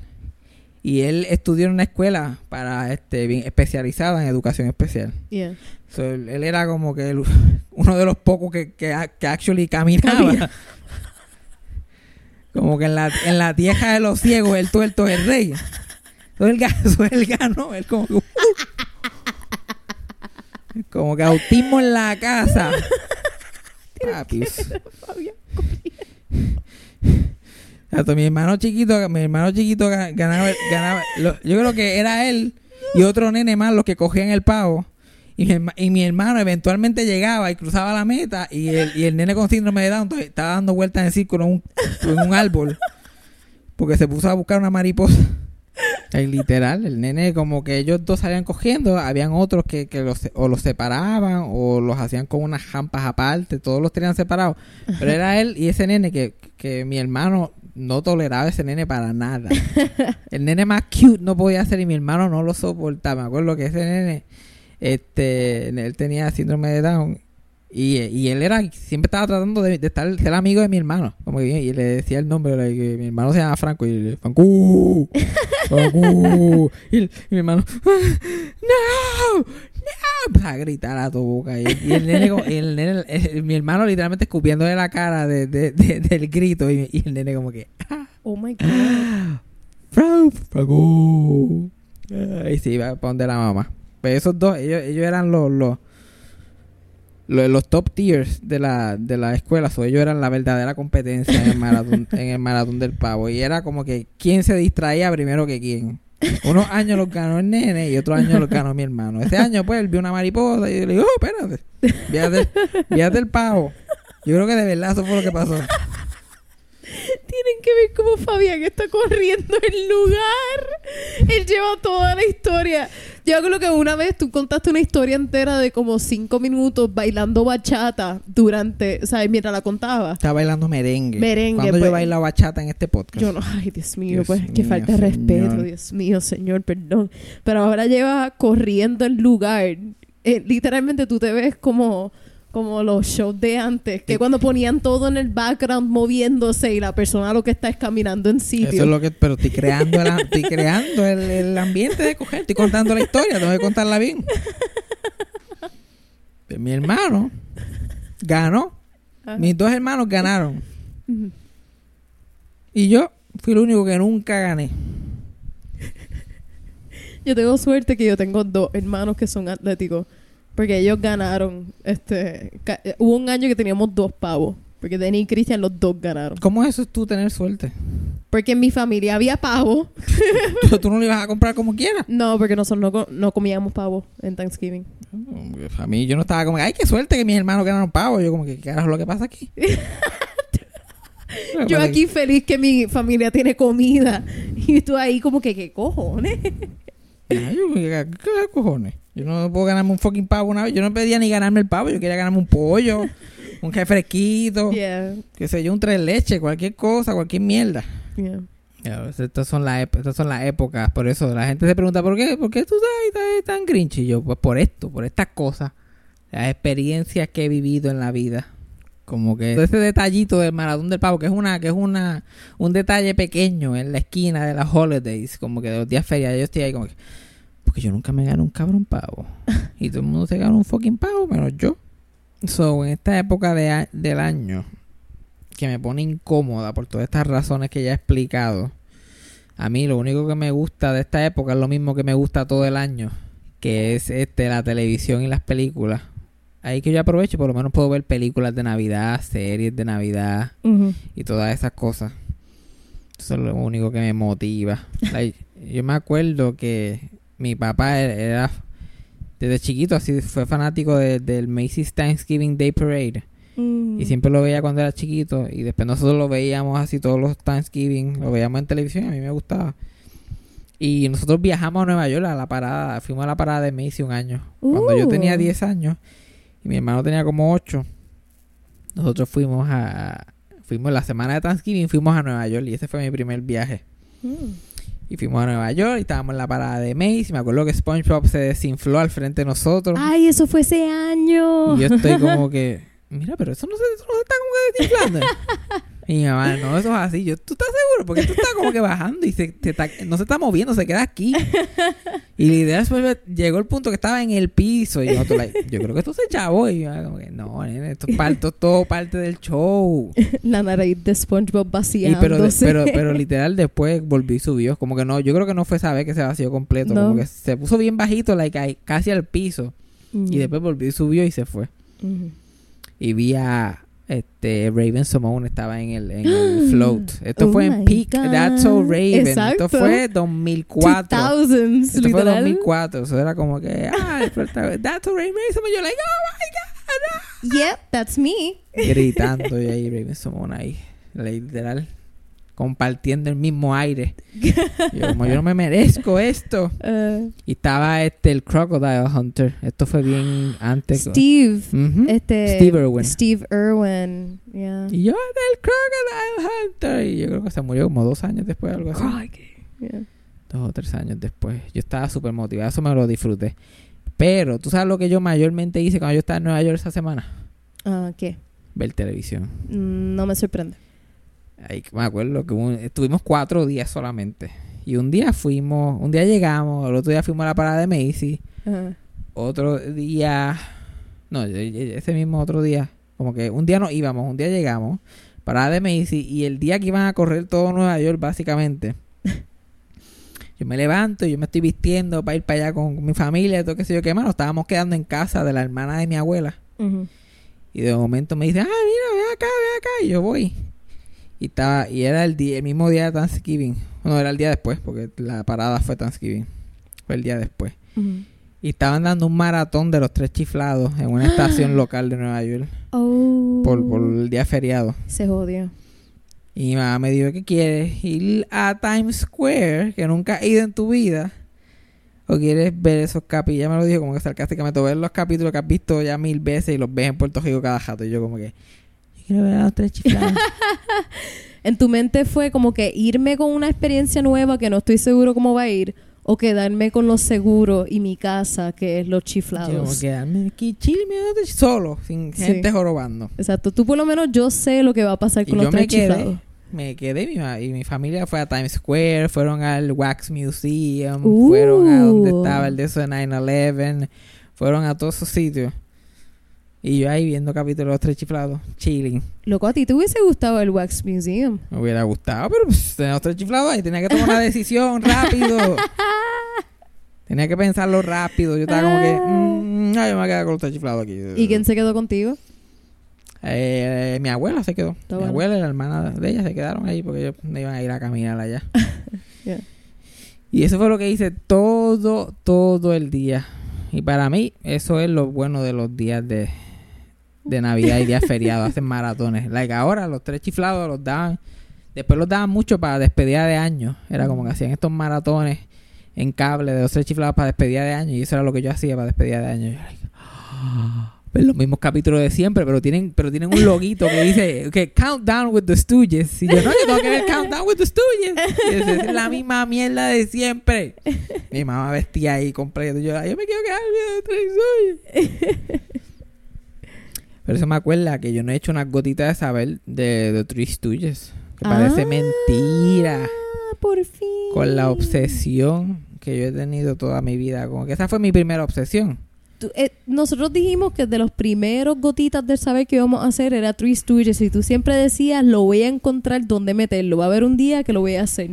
y él estudió en una escuela para este bien especializada en educación especial. Yeah. So, él, él era como que el- uno de los pocos que, que, que actually caminaba. Camina. Como que en la, en la tierra de los ciegos el tuerto es el rey. Eso él, ga- eso él como que... uh. como que autismo en la casa. Papi. Exacto, mi hermano chiquito, mi hermano chiquito ga- ganaba, ganaba yo creo que era él y otro nene más los que cogían el pavo. Y mi, hermano eventualmente llegaba y cruzaba la meta y el, y el nene con síndrome de Down estaba dando vueltas en círculo en un, en un árbol porque se puso a buscar una mariposa. Y literal, el nene como que ellos dos salían cogiendo, habían otros que, que los, o los separaban o los hacían con unas jampas aparte, todos los tenían separados. Pero era él y ese nene que, que mi hermano no toleraba a ese nene para nada. El nene más cute no podía ser y mi hermano no lo soportaba. Me acuerdo que ese nene, este, él tenía síndrome de Down y, y él era, siempre estaba tratando de, de estar, ser amigo de mi hermano. Como que, y le decía el nombre, like, que mi hermano se llama Franco y le Franco, Franco. Y, mi hermano, no, no, a gritar a tu boca. Y, y el nene, como- y el nene el- mi hermano literalmente escupiéndole la cara de, de- de- del grito y, el nene como que, Oh my God. Franco, Franco. Y sí, iba para donde la mamá. Pero esos dos, ellos, ellos eran los, los, los, los top tiers de la, de la escuela. So, ellos eran la verdadera competencia en el, maratón, en el maratón del pavo. Y era como que quién se distraía primero que quién. Unos años los ganó el nene y otros años los ganó mi hermano. Ese año, pues, él vio una mariposa y le dijo, oh, espérate, fíjate, fíjate el pavo. Yo creo que de verdad eso fue lo que pasó. Tienen que ver cómo Fabián está corriendo el lugar. Él lleva toda la historia. Yo creo que una vez tú contaste una historia entera de como cinco minutos bailando bachata durante, ¿sabes? Mientras la contaba. Está bailando merengue. Merengue, Cuando pues. yo bailo bachata en este podcast. Yo no, ay Dios mío, Dios pues qué falta de respeto. Dios mío, señor, perdón. Pero ahora lleva corriendo el lugar. Eh, literalmente tú te ves como, como los shows de antes, que Sí. cuando ponían todo en el background moviéndose y la persona lo que está es caminando en sitio. Eso es lo que... Pero estoy creando el, estoy creando el, el ambiente de coger. Estoy contando la historia. Tengo que contarla bien. Pues mi hermano ganó. Mis dos hermanos ganaron. Y yo fui el único que nunca gané. Yo tengo suerte que yo tengo dos hermanos que son atléticos. Porque ellos ganaron. Este, eh, hubo un año que teníamos dos pavos. Porque Denny y Cristian los dos ganaron. ¿Cómo es eso tú tener suerte? Porque en mi familia había pavo. Tú, tú no lo ibas a comprar como quieras. No, porque nosotros no, co- no comíamos pavo en Thanksgiving. A mí yo no estaba como, ay, qué suerte que mis hermanos ganaron pavo. Yo como que, ¿qué carajo es lo que pasa aquí? Yo aquí feliz que mi familia tiene comida. Y tú ahí como que, ¿qué cojones? Ay, yo, ¿qué, qué cojones? Yo no puedo ganarme un fucking pavo una vez. Yo no pedía ni ganarme el pavo. Yo quería ganarme un pollo, un refresquito, Yeah, qué sé yo, un tres leche, cualquier cosa, cualquier mierda. yeah. Ya, pues, estas son las estas son las épocas. Por eso la gente se pregunta, ¿por qué? ¿Por qué tú estás tan, grinch? Y yo, pues por esto, por estas cosas. Las experiencias que he vivido en la vida. Como que ese detallito del maratón del pavo, que es una, que es una, un detalle pequeño en la esquina de las holidays, como que de los días feriados, yo estoy ahí como que, porque yo nunca me gano un cabrón pavo. y todo el mundo se gana un fucking pavo, menos yo. So, en esta época de del año, que me pone incómoda por todas estas razones que ya he explicado, a mí lo único que me gusta de esta época es lo mismo que me gusta todo el año, que es este la televisión y las películas. Ahí que yo aprovecho, por lo menos puedo ver películas de Navidad, series de Navidad y todas esas cosas. Eso es lo único que me motiva. Like, yo me acuerdo que mi papá era, era- desde chiquito así fue fanático de- del Macy's Thanksgiving Day Parade Mm. y siempre lo veía cuando era chiquito y después nosotros lo veíamos así todos los Thanksgiving, lo veíamos en televisión, y a mí me gustaba. Y nosotros viajamos a Nueva York a la parada, fuimos a la parada de Macy un año. Cuando yo Uh. tenía 10 años y mi hermano tenía como 8, nosotros fuimos a fuimos la semana de Thanksgiving, fuimos a Nueva York y ese fue mi primer viaje. Mm. Y fuimos a Nueva York y estábamos en la parada de Macy, me acuerdo que SpongeBob se desinfló al frente de nosotros. Ay, eso fue ese año. Y yo estoy como que, mira, pero eso no se, eso no se está como que desinflando. Y mi mamá, no, eso es así. Yo, ¿tú estás seguro? Porque tú estás como que bajando y se, te está- no se está moviendo, se queda aquí. Y la idea después llegó el punto que estaba en el piso. Y nosotros, like, yo creo que esto se chavó. Y yo, como que, no, nene, esto es todo parte del show. La nariz de SpongeBob vaciándose. pero, pero, pero literal después volvió y subió. Como que no, yo creo que no fue esa vez que se vació completo. No. Como que se puso bien bajito, like, casi al piso. Y después volvió y subió y se fue. Y vi a este Raven Simone estaba en el, en el float. Esto Oh fue my en peak God. That's So Raven. Exacto. Esto fue 2004. 2000s, Esto fue literal. 2004. Eso era como que, ah, That's So Raven Simone. Yo like, oh Yep, that's me. my God. Gritando y ahí Raven Simone ahí. Literal. Compartiendo el mismo aire. Yo, como yo no me merezco esto. Uh, Y estaba este el Crocodile Hunter. Esto fue bien antes. Steve. Este, Steve Irwin. Steve Irwin. Yeah. Y yo era el Crocodile Hunter. Y yo creo que se murió como dos años después, algo así. Yeah. Dos o tres años después. Yo estaba súper motivado, eso me lo disfruté. Pero, ¿tú sabes lo que yo mayormente hice cuando yo estaba en Nueva York esa semana? Ah, ¿Qué? Ver televisión. Mm, No me sorprende. Ahí me acuerdo que hubo- estuvimos cuatro días solamente. Y un día fuimos, un día llegamos, el otro día fuimos a la parada de Macy. Ajá. Otro día, no, ese mismo otro día, como que un día nos íbamos, un día llegamos, parada de Macy, y el día que iban a correr todo Nueva York, básicamente, yo me levanto y yo me estoy vistiendo para ir para allá con mi familia, todo qué sé yo qué más, nos estábamos quedando en casa de la hermana de mi abuela, y de momento me dice, ah, mira, ve acá, ve acá, y yo voy. Y estaba, y era el día, el mismo día de Thanksgiving. No, era el día después, porque la parada fue Thanksgiving. Fue el día después. Y estaban dando un maratón de los tres chiflados en una estación local de Nueva York Oh. por, por el día feriado. Se jodió. Y mi mamá me dijo que quieres ir a Times Square, que nunca has ido en tu vida. O quieres ver esos capítulos. Ya me lo dijo como que sarcásticamente. Ver los capítulos que has visto ya mil veces y los ves en Puerto Rico cada jato. Y yo como que... Quiero ver a los tres chiflados. En tu mente fue como que irme con una experiencia nueva que no estoy seguro cómo va a ir o quedarme con lo seguro y mi casa que es los yo chiflados. quedarme aquí solo, sin Sí. gente jorobando. Exacto. Tú por lo menos yo sé lo que va a pasar Y con yo los me tres quedé, chiflados. me quedé y mi, ma- y mi familia fue a Times Square, fueron al Wax Museum, Uh. fueron a donde estaba el de eso de 9-11, fueron a todos esos sitios. Y yo ahí viendo capítulos tres chiflados, chilling. Loco, a ti te hubiese gustado el Wax Museum. Me hubiera gustado, pero pues, tenía los tres chiflados ahí, tenía que tomar una decisión rápido. tenía que pensarlo rápido. Yo estaba como que, mm, ay, yo me voy a quedar con los tres chiflados aquí. ¿Y quién se quedó contigo? Eh, mi abuela se quedó. Mi bueno. abuela y la hermana de ella se quedaron ahí porque ellos no iban a ir a caminar allá. Yeah. Y eso fue lo que hice todo, todo el día. Y para mí, eso es lo bueno de los días de, de Navidad y días feriados. Hacen maratones. Like ahora, los tres chiflados los daban. Después los daban mucho para despedida de año. Era como que hacían estos maratones en cable de los tres chiflados para despedida de año. Y eso era lo que yo hacía para despedida de año. Yo, like, ver los mismos capítulos de siempre, pero tienen, pero tienen un loguito que dice que Countdown with the Stooges. Y yo, no, yo tengo que ver Countdown with the Stooges. Es, la misma mierda de siempre. Mi mamá vestía ahí completo. Yo, "Ay, yo me quiero quedar viendo Tres Stooges. Pero eso me acuerda que yo no he hecho unas gotitas de saber de, de. Que parece Ah, mentira. por fin. Con la obsesión que yo he tenido toda mi vida. Como que esa fue mi primera obsesión. Tú- eh, nosotros dijimos que de los primeros gotitas del saber que íbamos a hacer era Three Stooges y tú siempre decías, lo voy a encontrar dónde meterlo. Va a haber un día que lo voy a hacer.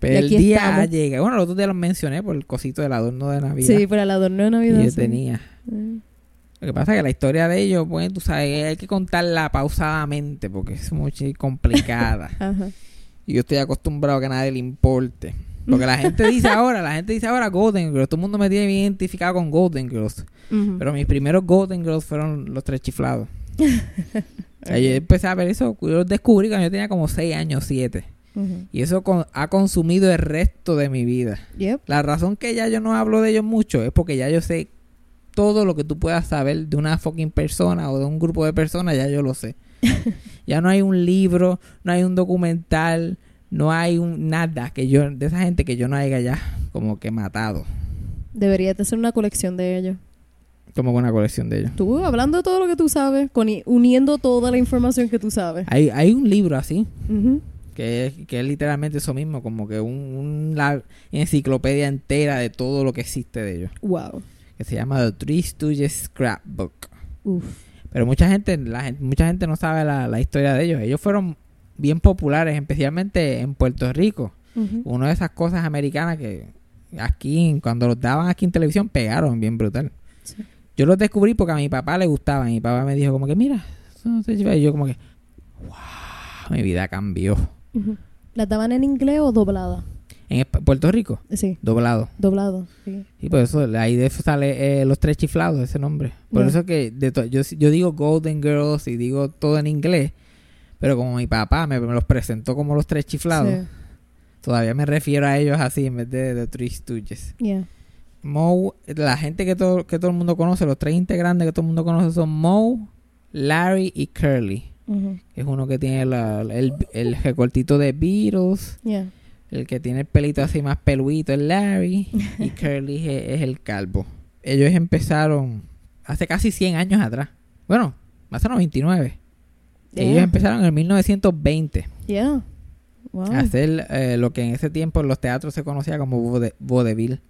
Pero el día llega. Bueno, los otros días los mencioné por el cosito del adorno de Navidad Sí, para el adorno de que Navidad. yo sí. tenía. Mm. Lo que pasa es que la historia de ellos, pues, tú sabes, hay que contarla pausadamente porque es muy complicada. Ajá. y yo estoy acostumbrado a que a nadie le importe. Porque la gente dice ahora, la gente dice ahora Golden Girls. Todo el mundo me tiene bien identificado con Golden Girls. Pero mis primeros Golden Girls fueron los tres chiflados. O sea, yo empecé a ver eso, yo los descubrí cuando yo tenía como 6 años, 7. Ujú. Y eso con- ha consumido el resto de mi vida. Yep. La razón que ya yo no hablo de ellos mucho es porque ya yo sé todo lo que tú puedas saber de una fucking persona o de un grupo de personas, ya yo lo sé. ya no hay un libro, no hay un documental, no hay un nada que yo de esa gente que yo no haya ya como que matado. Deberías de hacer una colección de ellos. como una colección de ellos. Tú hablando de todo lo que tú sabes, con, uniendo toda la información que tú sabes. Hay, hay un libro así, que es, que es literalmente eso mismo, como que un, un- la enciclopedia entera de todo lo que existe de ellos, Wow. Que se llama The Three Stooges Scrapbook. Uf. Pero mucha gente, la mucha gente no sabe la, la historia de ellos. Ellos fueron bien populares, especialmente en Puerto Rico. Una de esas cosas americanas que aquí, cuando los daban aquí en televisión, pegaron bien brutal. Sí. Yo los descubrí porque a mi papá le gustaban. Mi papá me dijo como que, mira, son Stooges", y yo como que, wow, mi vida cambió. Ujú. ¿Las daban en inglés o doblada? En Puerto Rico, Sí, doblado. doblado. Sí. Y por eso, ahí de eso sale eh, Los Tres Chiflados, ese nombre. Por Ya. eso que de yo, yo digo Golden Girls y digo todo en inglés. Pero como mi papá me, me los presentó como Los Tres Chiflados, Sí. todavía me refiero a ellos así en vez de The Three Stooges. Yeah. Moe, la gente que todo, que todo el mundo conoce, los tres integrantes que todo el mundo conoce son Moe, Larry y Curly. Es uno que tiene la- el, el recortito de Beatles. Yeah. El que tiene el pelito así más peluito es Larry. y Curly es, es el calvo. Ellos empezaron hace casi 100 años atrás. Bueno, hace 99. Ellos Yeah. empezaron en 1920 Yeah. Wow. a hacer eh, lo que en ese tiempo en los teatros se conocía como vaude- vaudeville.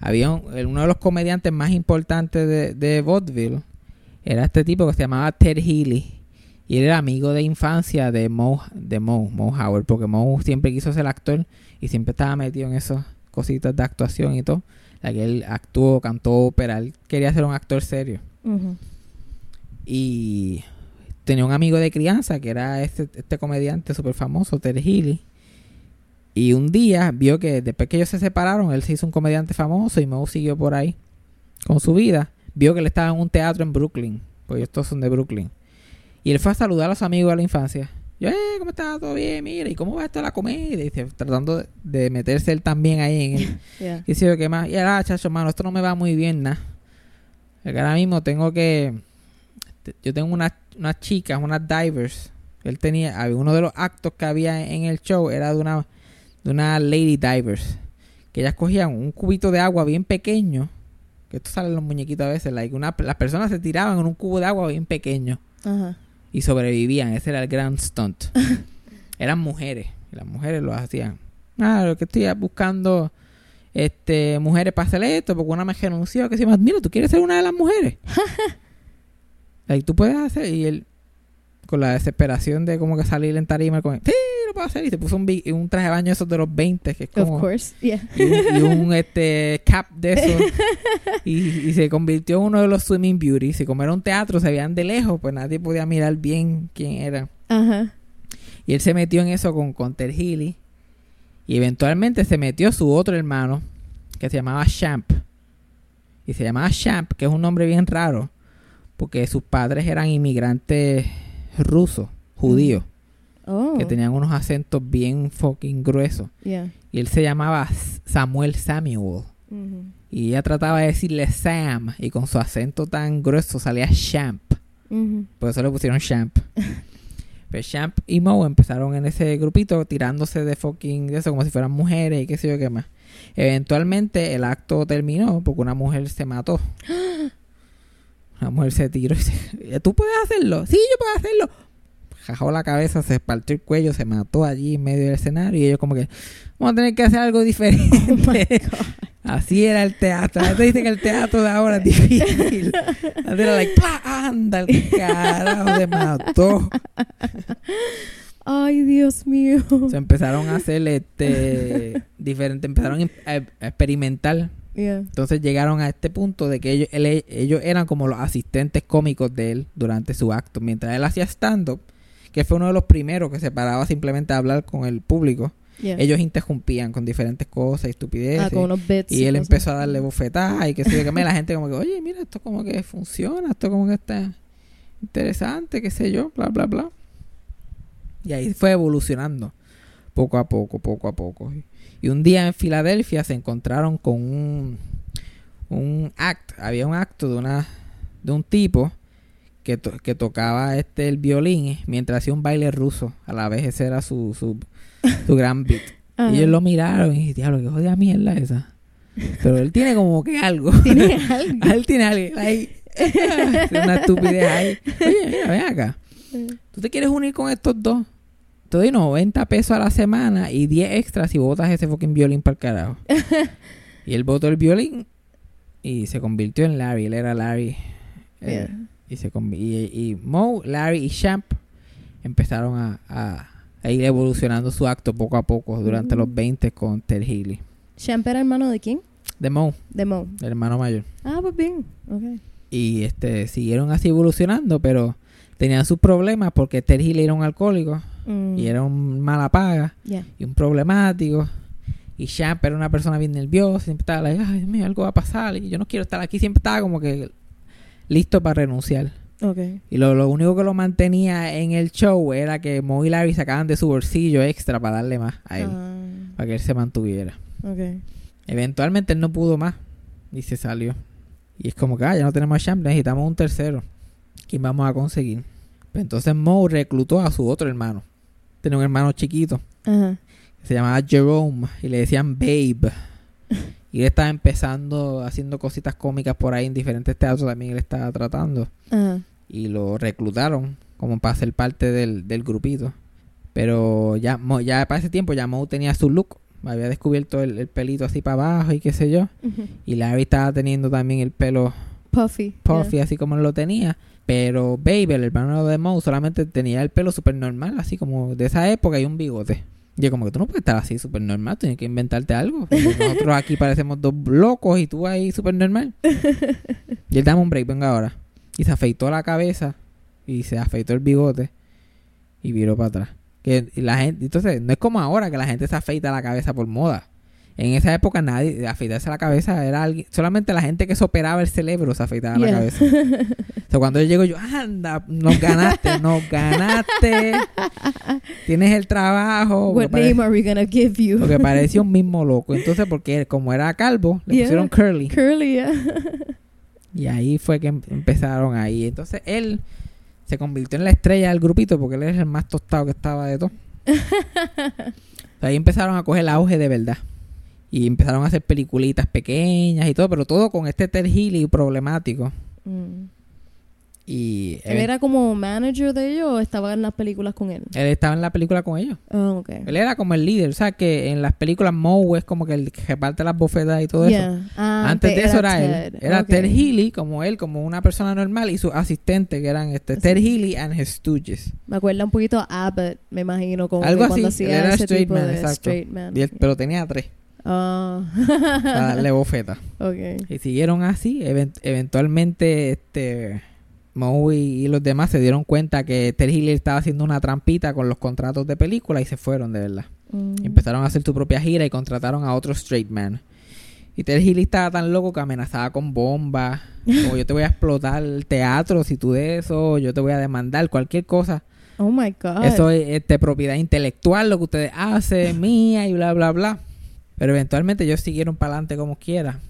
Había un- uno de los comediantes más importantes de, de vaudeville. Era este tipo que se llamaba Ted Healy. Y él era amigo de infancia de Moe, de Moe, Moe Howard. Porque Moe siempre quiso ser actor y siempre estaba metido en esas cositas de actuación y todo. La que él actuó, cantó ópera. Él quería ser un actor serio. Y tenía un amigo de crianza que era este, este comediante súper famoso, Ted Healy. Y un día vio que después que ellos se separaron, él se hizo un comediante famoso y Moe siguió por ahí con su vida. Vio que él estaba en un teatro en Brooklyn, porque ellos todos son de Brooklyn. Y él fue a saludar a los amigos de la infancia. Yo, eh, ¿cómo está? ¿Todo bien? Mira, ¿y cómo va esto de la comedia? Y dice, tratando de, de meterse él también ahí en Yeah. y yo qué más. Y ahora, chacho, mano, esto no me va muy bien, nada. Porque ahora mismo tengo que. Yo tengo unas unas chicas, unas divers. Él tenía. Uno de los actos que había en el show era de una, de una lady divers. Que ellas cogían un cubito de agua bien pequeño. Que esto sale en los muñequitos a veces. Like una, las personas se tiraban en un cubo de agua bien pequeño. Ajá. Y sobrevivían. Ese era el gran stunt. Eran mujeres. Y las mujeres lo hacían. Ah, lo que estoy buscando este mujeres para hacer esto, porque una me renunció, que se llama, mira, tú quieres ser una de las mujeres. y tú puedes hacer, y él, con la desesperación de como que salir en tarima, con, sí, lo puedo hacer, y se puso un, un traje de baño esos de los 20, que es Of como, course. Yeah. y un, y un, este cap de eso, y, y se convirtió en uno de los swimming beauties, y como era un teatro, se veían de lejos, pues nadie podía mirar bien quién era. Ajá. Y él se metió en eso con, con Ted Healy. Y eventualmente se metió su otro hermano, que se llamaba Champ. Y se llamaba Champ, que es un nombre bien raro, porque sus padres eran inmigrantes rusos, judíos, Oh. que tenían unos acentos bien fucking gruesos. Yeah. Y él se llamaba Samuel Samuel. Ujú. Y ella trataba de decirle Sam, y con su acento tan grueso salía Champ. Ujú. Por eso le pusieron Champ. Pero Champ y Moe empezaron en ese grupito tirándose de fucking de eso como si fueran mujeres y qué sé yo qué más. Eventualmente el acto terminó porque una mujer se mató. Una mujer se tiró y se... ¿Tú puedes hacerlo? Sí, yo puedo hacerlo. Jajó la cabeza, se partió el cuello, se mató allí en medio del escenario y ellos como que vamos a tener que hacer algo diferente. Así era el teatro. La gente dice que el teatro de ahora es difícil. Era like, anda el carajo, se mató. Ay, Dios mío. Se empezaron a hacer este diferente, empezaron a, a experimentar. Yeah. Entonces llegaron a este punto de que ellos, él- ellos eran como los asistentes cómicos de él durante su acto. Mientras él hacía stand-up, que fue uno de los primeros que se paraba simplemente a hablar con el público, Yeah. ellos interrumpían con diferentes cosas y estupideces. Ah, con unos bits. Y él empezó a darle bofetadas y que más. Y la gente como que, oye, mira, esto como que funciona, esto como que está interesante, qué sé yo, bla, bla, bla. Y ahí fue evolucionando, poco a poco, poco a poco. Y un día en Filadelfia se encontraron con un, un acto, había un acto de una de un tipo que, to- que tocaba este el violín mientras hacía un baile ruso. A la vez ese era su, su, su gran beat. Ajá. Y ellos lo miraron y diablo, qué jodida mierda esa. Pero él tiene como que algo. Tiene algo. él tiene algo. Ahí. una estupidez ahí. Oye, mira, ven acá. ¿Tú te quieres unir con estos dos? Te doy 90 pesos a la semana y 10 extras si botas ese fucking violín para el carajo. y él botó el violín y se convirtió en Larry. Él era Larry. Eh, y, se y, y Mo, Larry y Champ empezaron a, a- a ir evolucionando su acto poco a poco durante Mm. los 20 con Ted Healy. ¿Champ era hermano de quién? De Mo, De Mo. el hermano mayor. Ah, pues bien. Ok. Y este siguieron así evolucionando, pero tenían sus problemas porque Healy era un alcohólico Mm, y era un mala paga y un problemático. Y Champ era una persona bien nerviosa, siempre estaba like, ay Dios mío, algo va a pasar y yo no quiero estar aquí. Siempre estaba como que listo para renunciar. Y lo, lo único que lo mantenía en el show era que Mo y Larry sacaban de su bolsillo extra para darle más a él, Ah, para que él se mantuviera. Eventualmente él no pudo más y se salió. Y es como que, ah, ya no tenemos a Champ, necesitamos un tercero. ¿Quién vamos a conseguir? Pues entonces Mo reclutó a su otro hermano. Tenía un hermano chiquito Ajá. que se llamaba Jerome y le decían Babe. Y él estaba empezando haciendo cositas cómicas por ahí en diferentes teatros también él estaba tratando. Ajá. y lo reclutaron como para ser parte del, del grupito. Pero ya, Mo- ya para ese tiempo ya Mo tenía su look. Había descubierto el, el pelito así para abajo y qué sé yo. Y Larry estaba teniendo también el pelo Puffy. puffy así como él lo tenía. Pero Baby, el hermano de Mo, solamente tenía el pelo súper normal, así como de esa época y un bigote. Y yo como que tú no puedes estar así súper normal, tienes que inventarte algo. Nosotros aquí parecemos dos locos y tú ahí súper normal. Y él dame un break, venga ahora. Y se afeitó la cabeza y se afeitó el bigote y viró para atrás. Que la gente, entonces, no es como ahora que la gente se afeita la cabeza por moda. En esa época nadie afeitarse la cabeza era alguien, solamente la gente que se operaba el cerebro se afeitaba la cabeza. O sea, cuando yo llego yo, anda, nos ganaste, nos ganaste. Tienes el trabajo. What name are we gonna give you? porque parecía un mismo loco. Entonces, porque como era calvo, le Yeah. pusieron curly. Curly, yeah. Y ahí fue que em- empezaron ahí. Entonces él se convirtió en la estrella del grupito porque él es el más tostado que estaba de todo. ahí empezaron a coger el auge de verdad. Y empezaron a hacer peliculitas pequeñas y todo, pero todo con este Ted Healy problemático. Mm. Y ¿Él era como manager de ellos o estaba en las películas con él? él estaba en la película con ellos. Ah, ok. Él era como el líder. O sea, que en las películas Moe es como que el que reparte las bofetas y todo eso. Ah, Antes de eso era, él. Era Ok. Ted Healy, como él, como una persona normal, y su asistente, que eran este, Ted Healy and his Stooges. Me acuerda un poquito a Abbott, me imagino, como Algo que cuando así, hacía él era ese straight tipo man, de exacto. straight man. Y él- pero tenía tres Ah. para darle bofeta. ok. Y siguieron así. Event- eventualmente, este Moe y, los demás se dieron cuenta que Ted Healy estaba haciendo una trampita con los contratos de película y se fueron de verdad. Mm. Empezaron a hacer su propia gira y contrataron a otro straight man. Y Ted Healy estaba tan loco que amenazaba con bombas. Como yo te voy a explotar el teatro si tú de eso, yo te voy a demandar cualquier cosa. Oh my God. Eso es este, propiedad intelectual, lo que ustedes hacen, mía y bla, bla, bla. Pero eventualmente ellos siguieron para adelante como quiera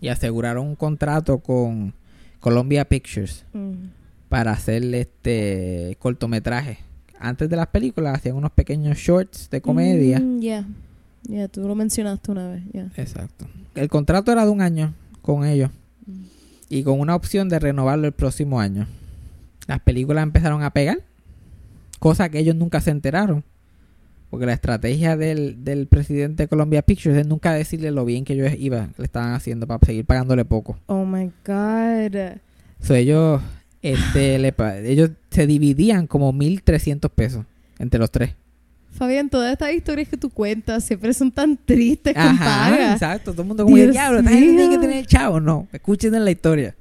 y aseguraron un contrato con Columbia Pictures Mm. para hacer este cortometraje. Antes de las películas hacían unos pequeños shorts de comedia. Mm, yeah. Yeah, tú lo mencionaste una vez. Yeah. Exacto. El contrato era de un año con ellos y con una opción de renovarlo el próximo año. Las películas empezaron a pegar, cosa que ellos nunca se enteraron. Porque la estrategia del, del presidente de Columbia Pictures es nunca decirle lo bien que ellos iban, le estaban haciendo para seguir pagándole poco. Oh my God. So, ellos, este, le ellos se dividían como 1.300 pesos entre los tres. Fabián, todas estas historias que tú cuentas siempre son tan tristes Ajá, exacto. Todo el mundo como, diablo, esta gente tiene que tener chavo. No, escuchen en la historia.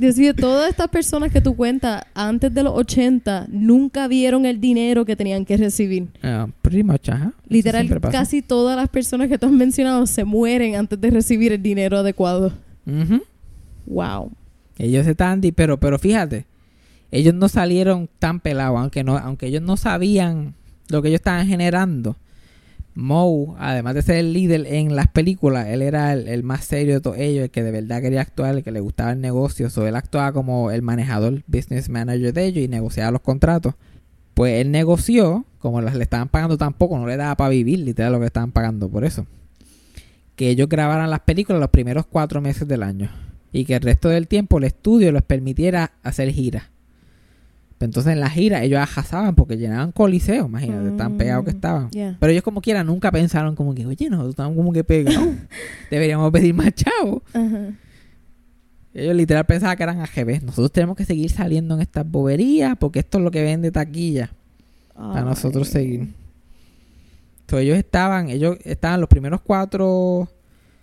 Dios mío, todas estas personas que tú cuentas antes de los 80 nunca vieron el dinero que tenían que recibir. Ah, pretty much, ajá. Eso Literal, casi todas las personas que tú has mencionado se mueren antes de recibir el dinero adecuado. Wow. Ellos di- pero, pero fíjate, ellos no salieron tan pelados, aunque no, aunque ellos no sabían lo que ellos estaban generando. Moe, además de ser el líder en las películas, él era el, más serio de todos ellos, el que de verdad quería actuar, el que le gustaba el negocio. Él actuaba como el manejador, business manager de ellos y negociaba los contratos. Pues él negoció, como le estaban pagando tampoco, no le daba para vivir, literal, lo que estaban pagando por eso. que ellos grabaran las películas los primeros cuatro meses del año y que el resto del tiempo el estudio les permitiera hacer giras. Pero Entonces en la gira ellos ajazaban porque llenaban coliseos, imagínate, tan pegados que Mm, estaban. yeah. Pero ellos como quiera nunca pensaron como que, oye, nosotros estamos como que pegados. Deberíamos pedir más chavos. Ajá. Ellos literal pensaban que eran AGB. Nosotros tenemos que seguir saliendo en estas boberías porque esto es lo que vende taquilla para nosotros Ay. seguir. Entonces ellos estaban, ellos estaban los primeros cuatro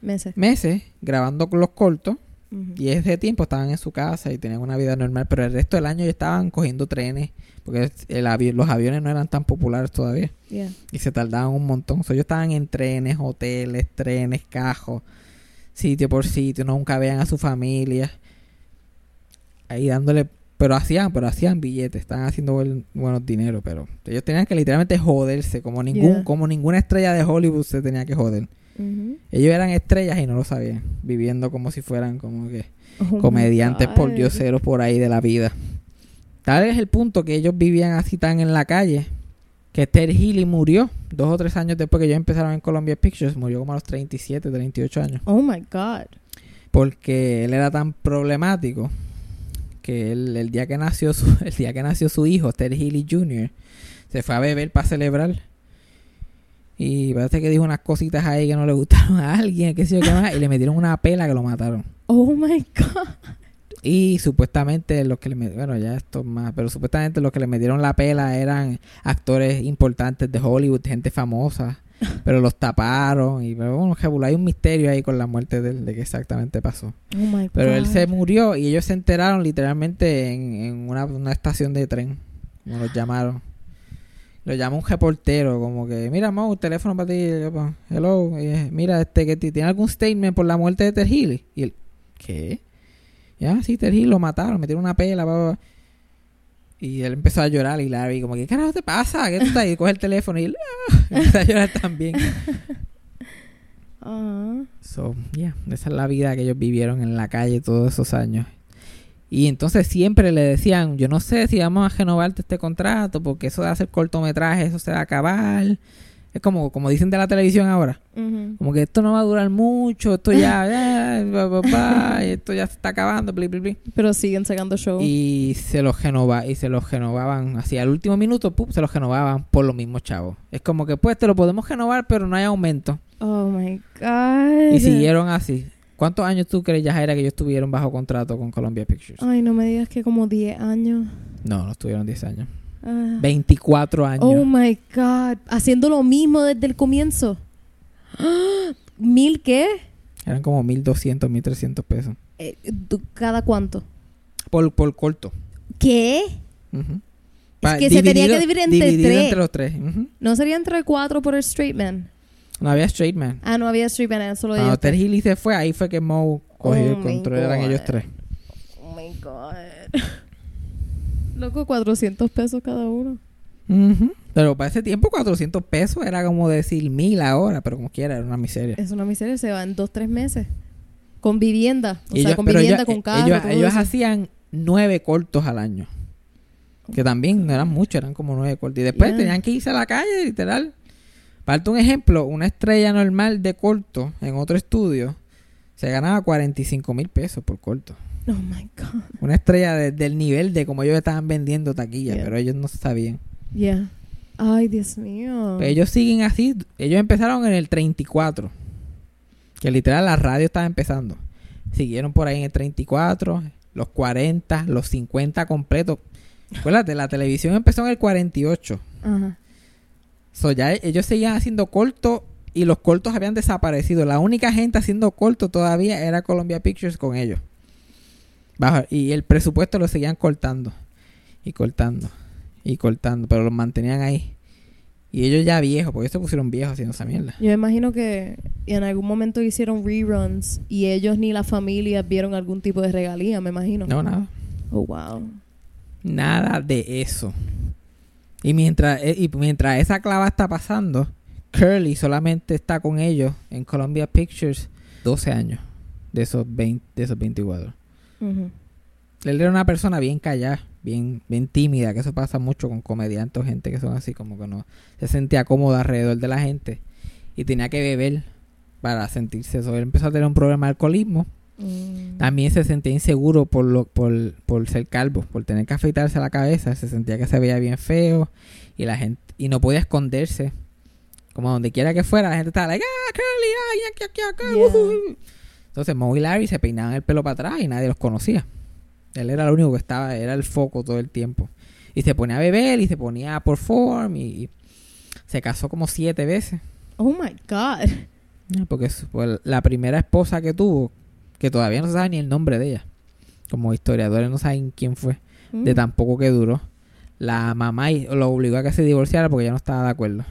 Meses. meses grabando los cortos Y ese tiempo estaban en su casa y tenían una vida normal, pero el resto del año ellos estaban cogiendo trenes porque el avi- los aviones no eran tan populares todavía Yeah. y se tardaban un montón. So, ellos estaban en trenes, hoteles, trenes, cajos, sitio por sitio, nunca veían a su familia. Ahí dándole, pero hacían, pero hacían billetes, estaban haciendo buen- buenos dineros, pero ellos tenían que literalmente joderse, como ningún, Yeah. como ninguna estrella de Hollywood se tenía que joder. Ellos eran estrellas y no lo sabían, viviendo como si fueran como que Oh comediantes por dioseros por ahí de la vida. Tal es el punto que ellos vivían así tan en la calle que Ted Healy murió dos o tres años después que ellos empezaron en Columbia Pictures. Murió como a los 37, 38 años. Oh my God. Porque él era tan problemático que él, el día que nació su, el día que nació su hijo, Ted Healy Jr., se fue a beber para celebrar. Y parece que dijo unas cositas ahí que no le gustaron a alguien, qué sé yo qué más, y le metieron una pela que lo mataron. Oh my God. Y supuestamente los que le met- bueno, ya esto es más, pero supuestamente los que le metieron la pela eran actores importantes de Hollywood, gente famosa, pero los taparon y pero bueno, hay un misterio ahí con la muerte de, él, de qué exactamente pasó. Oh my Pero God. él se murió y ellos se enteraron literalmente en, en una, una estación de tren, como los llamaron. Lo llama un reportero, como que, mira, Mo, un teléfono para ti. pues, Hello, eh, mira, este, que ti- tiene algún statement por la muerte de Ted Healy. Y él, ¿qué? Ya, sí, Ted Healy lo mataron, metieron una pela. Y él empezó a llorar y Larry como, ¿qué carajo te pasa? ¿Qué tú estás? Y coge el teléfono y él, "Ah", empieza a llorar también. Ah. So, yeah, esa es la vida que ellos vivieron en la calle todos esos años. Y entonces siempre le decían, yo no sé si vamos a renovarte este contrato, porque eso de hacer cortometrajes, eso se va a acabar. Es como, como dicen de la televisión ahora, como que esto no va a durar mucho, esto ya, y esto ya se está acabando, bli, bli, bli. Pero siguen sacando show. Y se los renova, y se los renovaban así al último minuto, ¡pum! se los renovaban por los mismos chavos. Es como que pues te lo podemos renovar, pero no hay aumento. Oh my God. Y siguieron así. ¿Cuántos años tú crees, Yajaira, que ellos estuvieron bajo contrato con Columbia Pictures? Ay, no me digas que como 10 años. No, no estuvieron 10 años. Ah. 24 años. Oh my God. Haciendo lo mismo desde el comienzo. ¿Mil qué? Eran como 1.200, 1.300 pesos. Eh, ¿tú- ¿Cada cuánto? Por, por corto. ¿Qué? Ujú. Es que se tenía que dividir entre dividido tres. entre los tres. Ujú. ¿No sería entre cuatro por el straight man? No había straight man. Ah, no había straight man, solo Cuando ellos se fue, ahí fue que Moe cogió Oh el my control. Eran ellos tres. Oh my God. Loco, 400 pesos cada uno. Ujú. Pero para ese tiempo 400 pesos era como decir mil ahora, pero como quiera, era una miseria. Es una miseria, se va en dos, tres meses. Con vivienda. O sea, con vivienda, ellos- con carro. Ellos, todo ellos eso. hacían nueve cortos al año. Que también no eran muchos, eran como nueve cortos. Y después Yeah. tenían que irse a la calle, literal. Para darte un ejemplo, una estrella normal de corto en otro estudio se ganaba 45 mil pesos por corto. Oh my God. Una estrella de- del nivel de como ellos estaban vendiendo taquilla, Yeah. pero ellos no sabían. Yeah. Ay, Dios mío. Pero ellos siguen así. Ellos empezaron en el 34. Que literal la radio estaba empezando. Siguieron por ahí en el 34, los 40, los 50 completos. Acuérdate, la televisión empezó en el 48. Ajá. So, ya ellos seguían haciendo cortos y los cortos habían desaparecido. La única gente haciendo cortos todavía era Columbia Pictures con ellos. Bajo- y el presupuesto lo seguían cortando. Y cortando. Y cortando. Pero los mantenían ahí. Y ellos ya viejos, porque ellos se pusieron viejos haciendo esa mierda. Yo imagino que en algún momento hicieron reruns y ellos ni la familia vieron algún tipo de regalía, me imagino. No, nada. Oh, wow. Nada de eso. Y mientras, eh, y mientras esa clava está pasando, Curly solamente está con ellos en Columbia Pictures 12 años de esos 20, de esos 24. Ujú. Él era una persona bien callada, bien, bien tímida, que eso pasa mucho con comediantes o gente que son así como que no se sentía cómoda alrededor de la gente y tenía que beber para sentirse eso. Él empezó a tener un problema de alcoholismo. Mm. También se sentía inseguro por, lo, por, por ser calvo, por tener que afeitarse la cabeza. Se sentía que se veía bien feo y la gente y no podía esconderse. Como donde quiera que fuera, la gente estaba like, ah, Curly, ah, ya, ya, ya, ya, Yeah. ujú". Entonces Mo y Larry se peinaban el pelo para atrás y nadie los conocía. Él era el único que estaba, era el foco todo el tiempo. Y se ponía a beber y se ponía a perform y, y se casó como siete veces. Oh my God. Ah, Porque pues, la primera esposa que tuvo, que todavía no se sabe ni el nombre de ella, como historiadores no saben quién fue, de Mm. tan poco que duró, la mamá lo obligó a que se divorciara porque ya no estaba de acuerdo.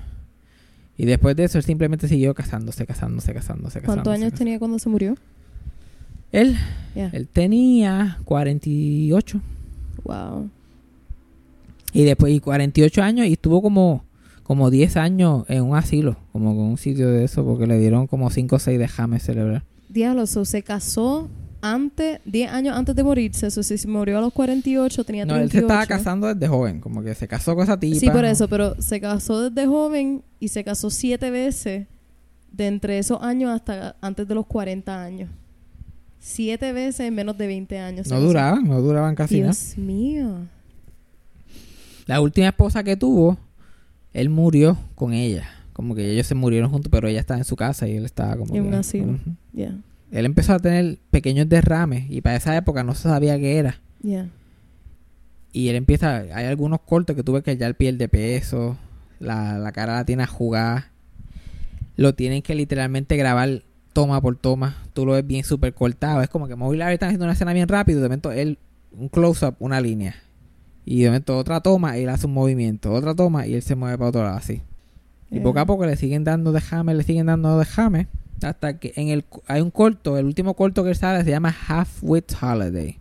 Y después de eso, él simplemente siguió casándose, casándose, casándose, casándose. ¿Cuántos años casándose. tenía cuando se murió? Él, Yeah. él tenía 48. Wow. Y después, y 48 años, y estuvo como, como 10 años en un asilo, como con un sitio de eso, porque le dieron como 5 o 6 de James cerebral. Diablo, so, se casó antes, 10 años antes de morirse. So, si se murió a los 48, tenía No, 38. él se estaba casando desde joven, como que se casó con esa tipa. Sí, por ¿no? eso, pero se casó desde joven y se casó siete veces de entre esos años hasta antes de los 40 años. Siete veces en menos de 20 años. No duraban, no duraban casi nada. Dios mío. La última esposa que tuvo, él murió con ella. Como que ellos se murieron juntos, pero ella estaba en su casa y él estaba como En un asilo. Yeah, Él empezó a tener pequeños derrames y para esa época no se sabía qué era. yeah. Y él empieza, hay algunos cortos que tuve que ya él pierde peso, la, la cara la tiene a jugar. Lo tienen que literalmente grabar toma por toma. Tú lo ves bien súper cortado. Es como que Mo y Larry están haciendo una escena bien rápido. De momento él, un close-up, una línea. Y de momento otra toma y él hace un movimiento. Otra toma y él se mueve para otro lado así. Y poco a poco le siguen dando de jame, le siguen dando de jame. Hasta que en el hay un corto, el último corto que sale se llama Half Wit Holiday.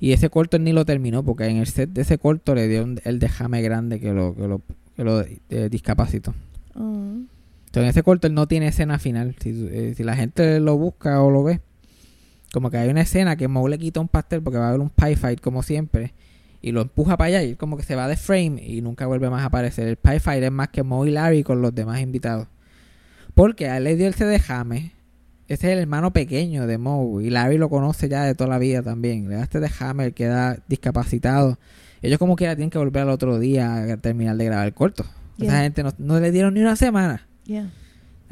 Y ese corto él ni lo terminó porque en el set de ese corto le dio un- el dejame grande que lo, que lo, que lo eh, discapacitó. Ah. Entonces en ese corto él no tiene escena final. Si, eh, si la gente lo busca o lo ve, como que hay una escena que Moe le quita un pastel porque va a haber un pie fight como siempre. Y lo empuja para allá y como que se va de frame y nunca vuelve más a aparecer. El fight es más que Moe y Larry con los demás invitados. Porque a él le dio el de Jame. Ese es el hermano pequeño de Moe. Y Larry lo conoce ya de toda la vida también. Le da este de él queda discapacitado. Ellos como quiera tienen que volver al otro día a terminar de grabar el corto. Esa gente no, no le dieron ni una semana. Yeah.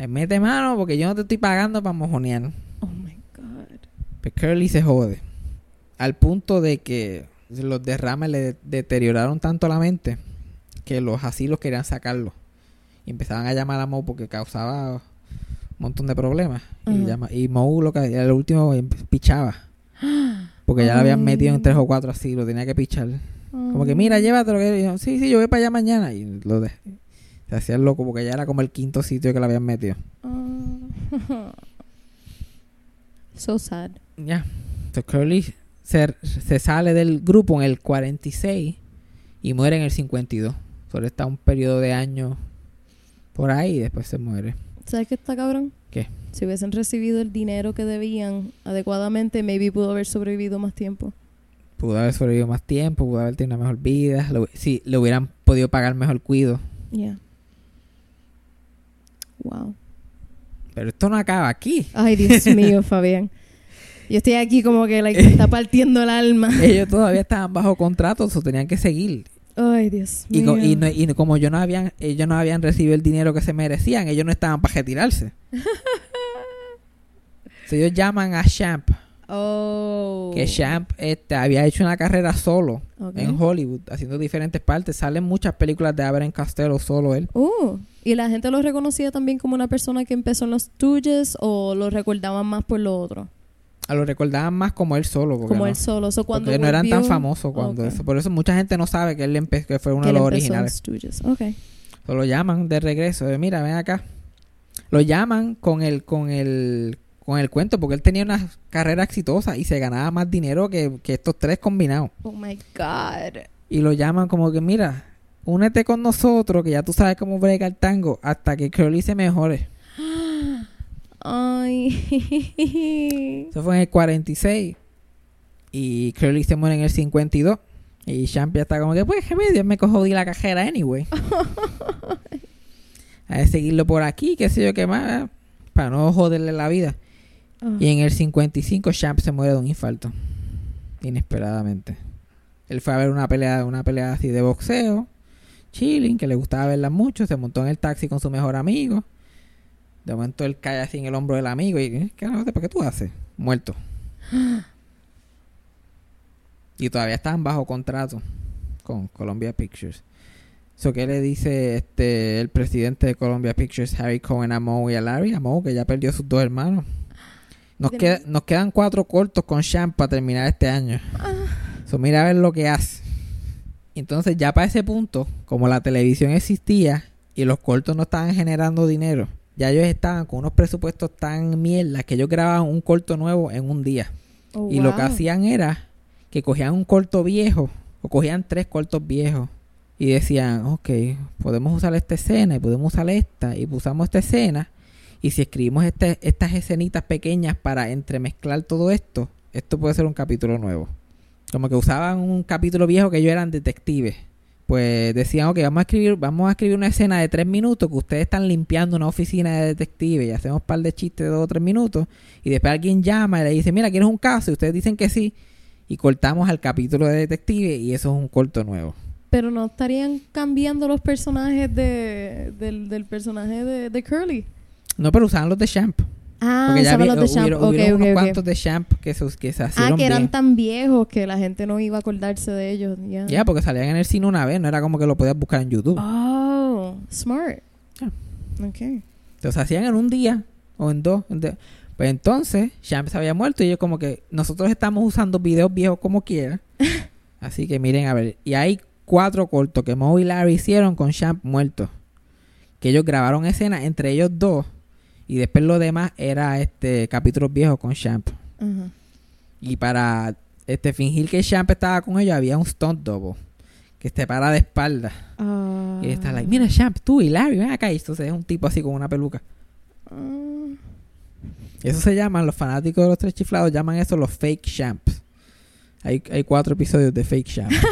Mete mano porque yo no te estoy pagando para mojonear. Oh my God. Pues Curly se jode. Al punto de que los derrames le deterioraron tanto la mente que los asilos querían sacarlo. Y empezaban a llamar a Moe porque causaba un montón de problemas. Y, llama- y Moe lo que el último em- pichaba. Porque ya lo habían metido en tres o cuatro asilos, tenía que pichar. Como que, mira, llévatelo. que-". Y yo, sí, sí, yo voy para allá mañana. Y lo de Se hacía loco porque ya era como el quinto sitio que lo habían metido. Ah. so sad. Ya. Entonces Curly se, se sale del grupo en el 46 y muere en el 52. Solo está un periodo de años por ahí y después se muere. ¿Sabes qué está cabrón? ¿Qué? Si hubiesen recibido el dinero que debían adecuadamente, maybe pudo haber sobrevivido más tiempo. Pudo haber sobrevivido más tiempo, pudo haber tenido una mejor vida. Lo- si le hubieran podido pagar mejor cuido. Yeah. Wow. Pero esto no acaba aquí. Ay, Dios mío, Fabián. Yo estoy aquí como que like, me está partiendo el alma. Ellos todavía estaban bajo contrato, o tenían que seguir. Ay, Dios Y, mío. co- y, no- y como yo no habían, ellos no habían recibido el dinero que se merecían, ellos no estaban para retirarse. So, ellos llaman a Champ, Oh. que Champ este, había hecho una carrera solo en Hollywood, haciendo diferentes partes. Salen muchas películas de Abraham Costello, solo él. Oh, ¿y la gente lo reconocía también como una persona que empezó en los Stooges o lo recordaban más por lo otro? A lo recordaban más como él solo, porque, Como no, él solo. So, cuando porque no eran tan famosos cuando eso. Por eso mucha gente no sabe que él empe- que fue uno que de los originales. Stooges. Ok. So, lo llaman de regreso. de, Mira, ven acá. Lo llaman con el, con el, con el cuento, porque él tenía una carrera exitosa y se ganaba más dinero que, que estos tres combinados. Oh my God. Y lo llaman como que, mira, únete con nosotros, que ya tú sabes cómo brega el tango, hasta que Curly se mejore. Ay. Eso fue en el 46. Y Curly se muere en el 52. Y Champ ya está como que, pues, qué medio, me cojo la cajera anyway. a seguirlo por aquí, qué sé yo qué más. para no joderle la vida. Y en el 55 Champ se muere de un infarto. Inesperadamente. Él fue a ver una pelea, una pelea así de boxeo. Chilling, que le gustaba verla mucho. Se montó en el taxi con su mejor amigo. De momento él cae así en el hombro del amigo y ¿eh? ¿qué, ¿para qué tú haces? Muerto. y todavía estaban bajo contrato con Columbia Pictures. So, ¿qué le dice este el presidente de Columbia Pictures, Harry Cohen, a Moe y a Larry? A Moe, que ya perdió a sus dos hermanos. Nos, queda- nos quedan cuatro cortos con Champ para terminar este año. So, mira a ver lo que hace. Entonces, ya para ese punto, como la televisión existía y los cortos no estaban generando dinero, ya ellos estaban con unos presupuestos tan mierda que ellos grababan un corto nuevo en un día. Oh, Y lo que hacían era que cogían un corto viejo o cogían tres cortos viejos y decían, ok, podemos usar esta escena y podemos usar esta y usamos esta escena y si escribimos este- estas escenitas pequeñas para entremezclar todo esto, esto puede ser un capítulo nuevo. Como que usaban un capítulo viejo que ellos eran detectives. Pues decían, ok, vamos a escribir, vamos a escribir una escena de tres minutos que ustedes están limpiando una oficina de detectives y hacemos un par de chistes de dos o tres minutos y después alguien llama y le dice, mira, ¿quieres un caso? Y ustedes dicen que sí y cortamos al capítulo de detective y eso es un corto nuevo. Pero no estarían cambiando los personajes de, del, del personaje de, de Curly. No, pero usaban los de Champ. Ah, Porque ya vi- los de Champ. hubieron, unos cuantos de Champ que se, que se Ah, hicieron que eran bien. tan viejos que la gente no iba a acordarse de ellos. Ya. Ya, porque salían en el cine una vez, no era como que lo podías buscar en YouTube. Oh, smart. Ya. Ok. Entonces hacían en un día o en dos. en Pues entonces, Champ se había muerto y yo como que nosotros estamos usando videos viejos como quiera. Así que miren a ver. Y hay cuatro cortos que Moe y Larry hicieron con Champ muerto. Que ellos grabaron escenas entre ellos dos. Y después lo demás era este capítulos viejos con Champ. Y para este fingir que Champ estaba con ellos había un stunt double. Que te para de espalda. Ah. Y está like, mira Champ, tú y Larry, ven acá. Y entonces es un tipo así con una peluca. Ah. Eso se llaman, los fanáticos de los tres chiflados llaman eso los fake champs. Hay, hay cuatro episodios de fake champ.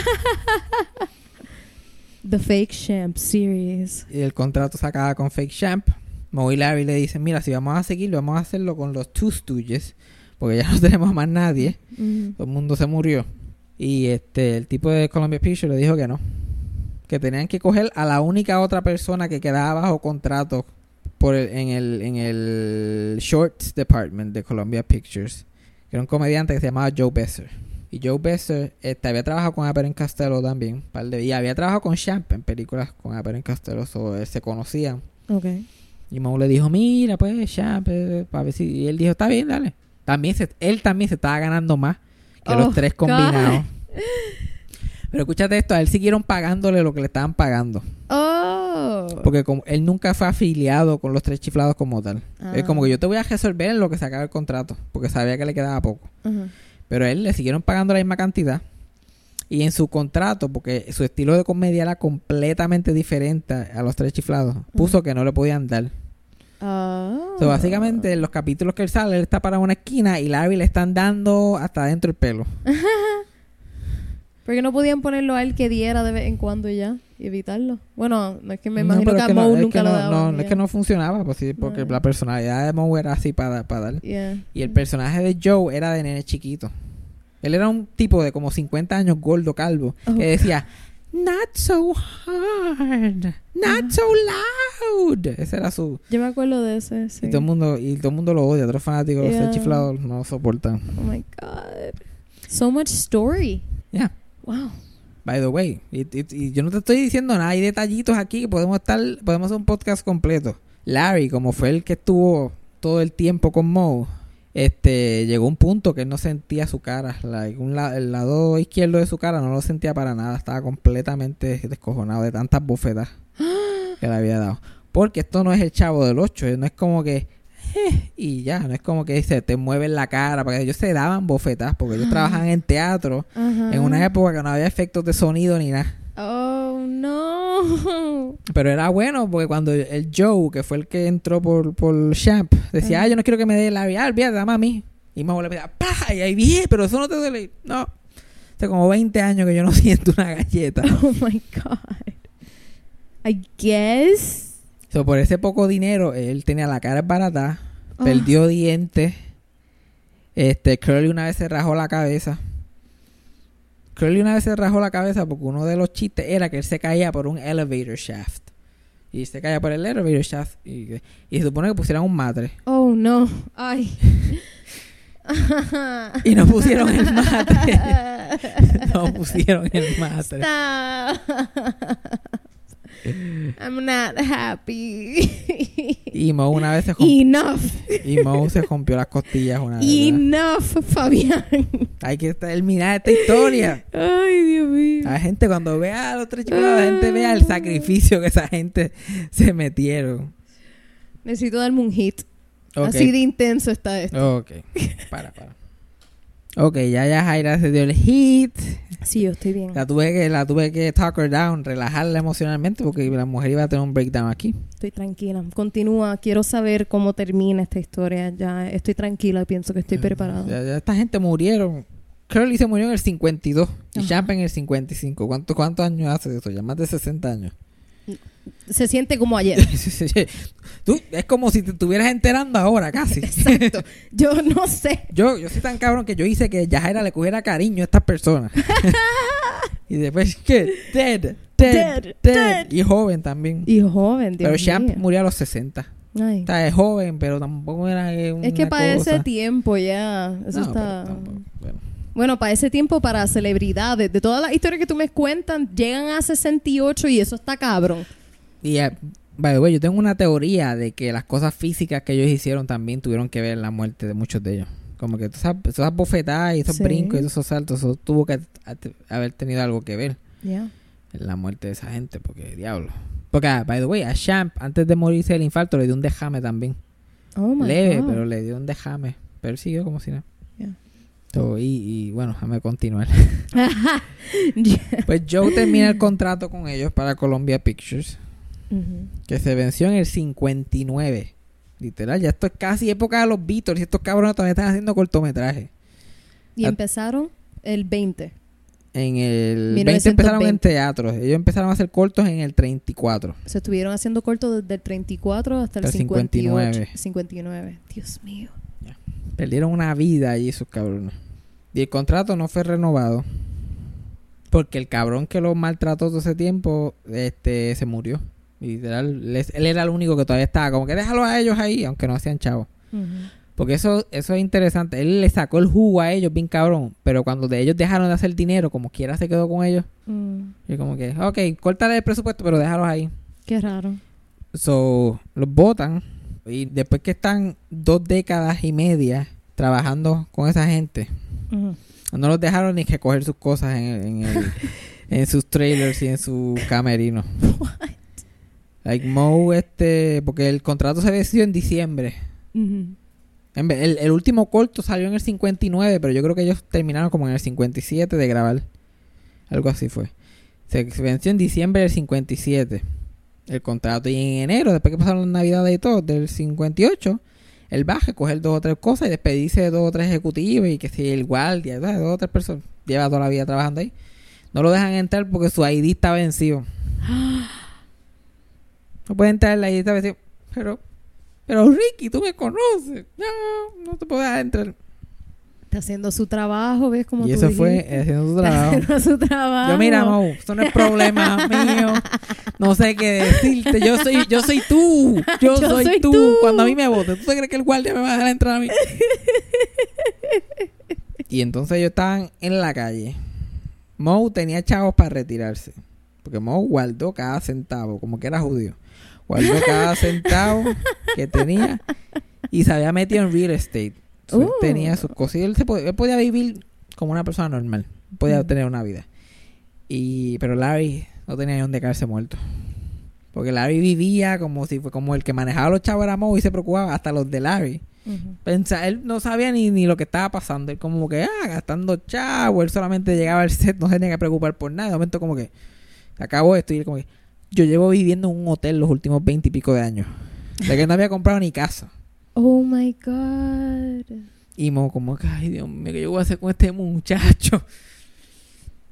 The Fake Champ Series. y el contrato se acaba con fake champ. Moe y Larry le dicen, mira, si vamos a seguirlo, vamos a hacerlo con los Two Stooges. Porque ya no tenemos más nadie. Todo el mundo se murió. Y este el tipo de Columbia Pictures le dijo que no. Que tenían que coger a la única otra persona que quedaba bajo contrato por el- en, el, en el Shorts Department de Columbia Pictures. Que era un comediante que se llamaba Joe Besser. Y Joe Besser este, había trabajado con Abbott and Costello también. par de- y había trabajado con Champ en películas con Abbott and Costello. So, eh, se conocían. Ok. Y Moe le dijo, mira, pues, Champ, eh, para ver si... Y él dijo, está bien, dale. También se- él también se estaba ganando más que Oh, los tres God. combinados. Pero escúchate esto, a él siguieron pagándole lo que le estaban pagando. Oh. Porque como él nunca fue afiliado con los tres chiflados como tal. Es Ah. como que yo te voy a resolver en lo que se acaba el contrato. Porque sabía que le quedaba poco. Pero a él le siguieron pagando la misma cantidad. Y en su contrato, porque su estilo de comedia era completamente diferente a los tres chiflados, puso que no le podían dar. Ah. So, básicamente, en los capítulos que él sale, él está para una esquina y Larry le están dando hasta adentro el pelo. Porque no podían ponerlo a él que diera de vez en cuando y ya y evitarlo. Bueno, no es que me No, imagino que a que no- Moe es nunca que lo no- es que no funcionaba, pues sí, porque la personalidad de Moe era así para, para dar. Yeah. Y el personaje de Joe era de nene chiquito. Él era un tipo de como 50 años gordo, calvo, Oh. que decía, Not so hard, not so loud. Ese era su... Yo me acuerdo de ese, sí. Y todo el mundo y todo el mundo lo odia. Otros fanáticos los Yeah. chiflados no lo soportan. Oh my god. So much story. Ya. Wow. By the way, y yo no te estoy diciendo nada, hay detallitos aquí que podemos estar, podemos hacer un podcast completo. Larry, como fue el que estuvo todo el tiempo con Moe, este, llegó un punto que él no sentía su cara, like, un la- el lado izquierdo de su cara no lo sentía para nada, estaba completamente descojonado de tantas bofetas que le había dado. Porque esto no es el chavo del 8, no es como que "Eh", y ya, no es como que se te mueven la cara, porque ellos se daban bofetas, porque ellos trabajaban en teatro en una época que no había efectos de sonido ni nada. Oh no. Pero era bueno porque cuando el Joe, que fue el que entró por, por Champ, decía, ah, yo no quiero que me dé labial, olvídate, dame a mí. Y Mago le pedía, ¡pa! Y ahí bien, pero eso no te duele. No. Hace como 20 años que yo no siento una galleta. Oh my god. I guess. So, por ese poco dinero, él tenía la cara barata, Ah. perdió dientes. Este, Curly una vez se rajó la cabeza. Curly una vez se rajó la cabeza porque uno de los chistes era que él se caía por un elevator shaft. Y se caía por el elevator shaft. Y, y se supone que pusieran un matre. Oh, no. Ay. Y no pusieron el matre. no pusieron el matre. I'm not happy. Y Mo una vez se Enough. y Mo se rompió las costillas una vez. Enough, Fabián. Hay que terminar esta historia. Ay, Dios mío. La gente cuando vea a los tres chicos, la gente vea el sacrificio que esa gente se metieron. Necesito darme un hit. Así de intenso está esto. Ok. Para, para. Ok, ya ya Jaira se dio el hit. Sí, yo estoy bien. La tuve que, la tuve que talk her down, relajarla emocionalmente porque la mujer iba a tener un breakdown aquí. Estoy tranquila. Continúa. Quiero saber cómo termina esta historia. Ya estoy tranquila y pienso que estoy preparada. Ya, ya esta gente murieron. Curly se murió en el 52 y Ajá. Champ en el 55. ¿Cuánto, ¿Cuántos años hace eso? Ya más de 60 años. Se siente como ayer. Tú, es como si te estuvieras enterando ahora casi. Exacto. Yo no sé. Yo, yo soy tan cabrón que yo hice que Yajaira le cogiera cariño a estas personas. y después, ¿qué? Dead, dead, Dead. Y joven también. Y joven, Dios pero Champ murió a los 60. Ay. O sea, es joven, pero tampoco era una Es que para ese tiempo ya. Eso No, está. tampoco, bueno. Bueno, para ese tiempo, para celebridades, de todas las historias que tú me cuentas, llegan a 68 y eso está cabrón. Y, eh, by the way, yo tengo una teoría de que las cosas físicas que ellos hicieron también tuvieron que ver en la muerte de muchos de ellos. Como que esas, esas bofetadas y esos Sí. brincos y esos saltos, eso tuvo que haber tenido algo que ver. En la muerte de esa gente, porque diablo. Porque, ah, by the way, a Champ, antes de morirse del infarto, le dio un dejame también. Oh my Leve, God. pero le dio un dejame. Pero siguió como si. So, y, y bueno, déjame continuar. Ya. pues Joe termina el contrato con ellos para Columbia Pictures, Que se venció en el 59. Literal, ya esto es casi época de los Beatles y estos cabrones todavía están haciendo cortometrajes. Y Ah. empezaron el 20. En el 20 1920. empezaron en teatro. Ellos empezaron a hacer cortos en el 34. Se estuvieron haciendo cortos desde el 34 hasta el Hasta el 58. 59. 59. Dios mío. Perdieron una vida allí esos cabrones. Y el contrato no fue renovado. Porque el cabrón que los maltrató todo ese tiempo, este, se murió. Literal, él era el único que todavía estaba. Como que déjalo a ellos ahí, aunque no hacían chavos. Ujú. Porque eso, eso es interesante. Él le sacó el jugo a ellos, bien cabrón. Pero cuando de ellos dejaron de hacer dinero, como quiera se quedó con ellos. Mm, Y como que, ok, córtale el presupuesto, pero déjalos ahí. qué raro. So, los votan. Y después que están dos décadas y media trabajando con esa gente, no los dejaron ni que coger sus cosas en, en, el- en sus trailers y en su camerino. Like Mo, este, porque el contrato se venció en diciembre. Ujú. En vez- el, el último corto salió en el 59, pero yo creo que ellos terminaron como en el 57 de grabar. Algo así fue. Se, se venció en diciembre del 57 el contrato. Y en enero, después que pasaron las navidades y todo, del 58, él baja, coger dos o tres cosas y despedirse de dos o tres ejecutivos y que si el guardia, ¿sabes? dos o tres personas. Lleva toda la vida trabajando ahí. No lo dejan entrar porque su ID está vencido. No puede entrar en la vencido. Pero, pero Ricky, tú me conoces. No, no te puedo dejar entrar. Está haciendo su trabajo, ¿ves cómo Y tú eso fue haciendo su trabajo. haciendo su trabajo. Yo mira, Mau, esto no es problema mío. No sé qué decirte. Yo soy, yo soy tú. Yo, Yo soy, soy tú. tú. Cuando a mí me voten, ¿tú te crees que el guardia me va a dejar entrar a mí? y entonces ellos estaban en la calle. Moe tenía chavos para retirarse. Porque Moe guardó cada centavo, como que era judío. Guardó cada centavo que tenía y se había metido en real estate. So, él Uh. tenía sus cosas y él, se podía, él podía vivir como una persona normal. Podía Mm. tener una vida. Y, pero Larry no tenía ni dónde caerse muerto. Porque Larry vivía como si fue como el que manejaba a los chavos era Moe y se preocupaba hasta los de Larry. Pensa, él no sabía ni, ni lo que estaba pasando. Él como que, ah, gastando chavo. Él solamente llegaba al set, no se tenía que preocupar por nada. De momento como que, acabó esto. Y él como que, yo llevo viviendo en un hotel los últimos veinte y pico de años. De que no había comprado ni casa. Oh my God. Y Mo como que, ay Dios mío, ¿qué yo voy a hacer con este muchacho?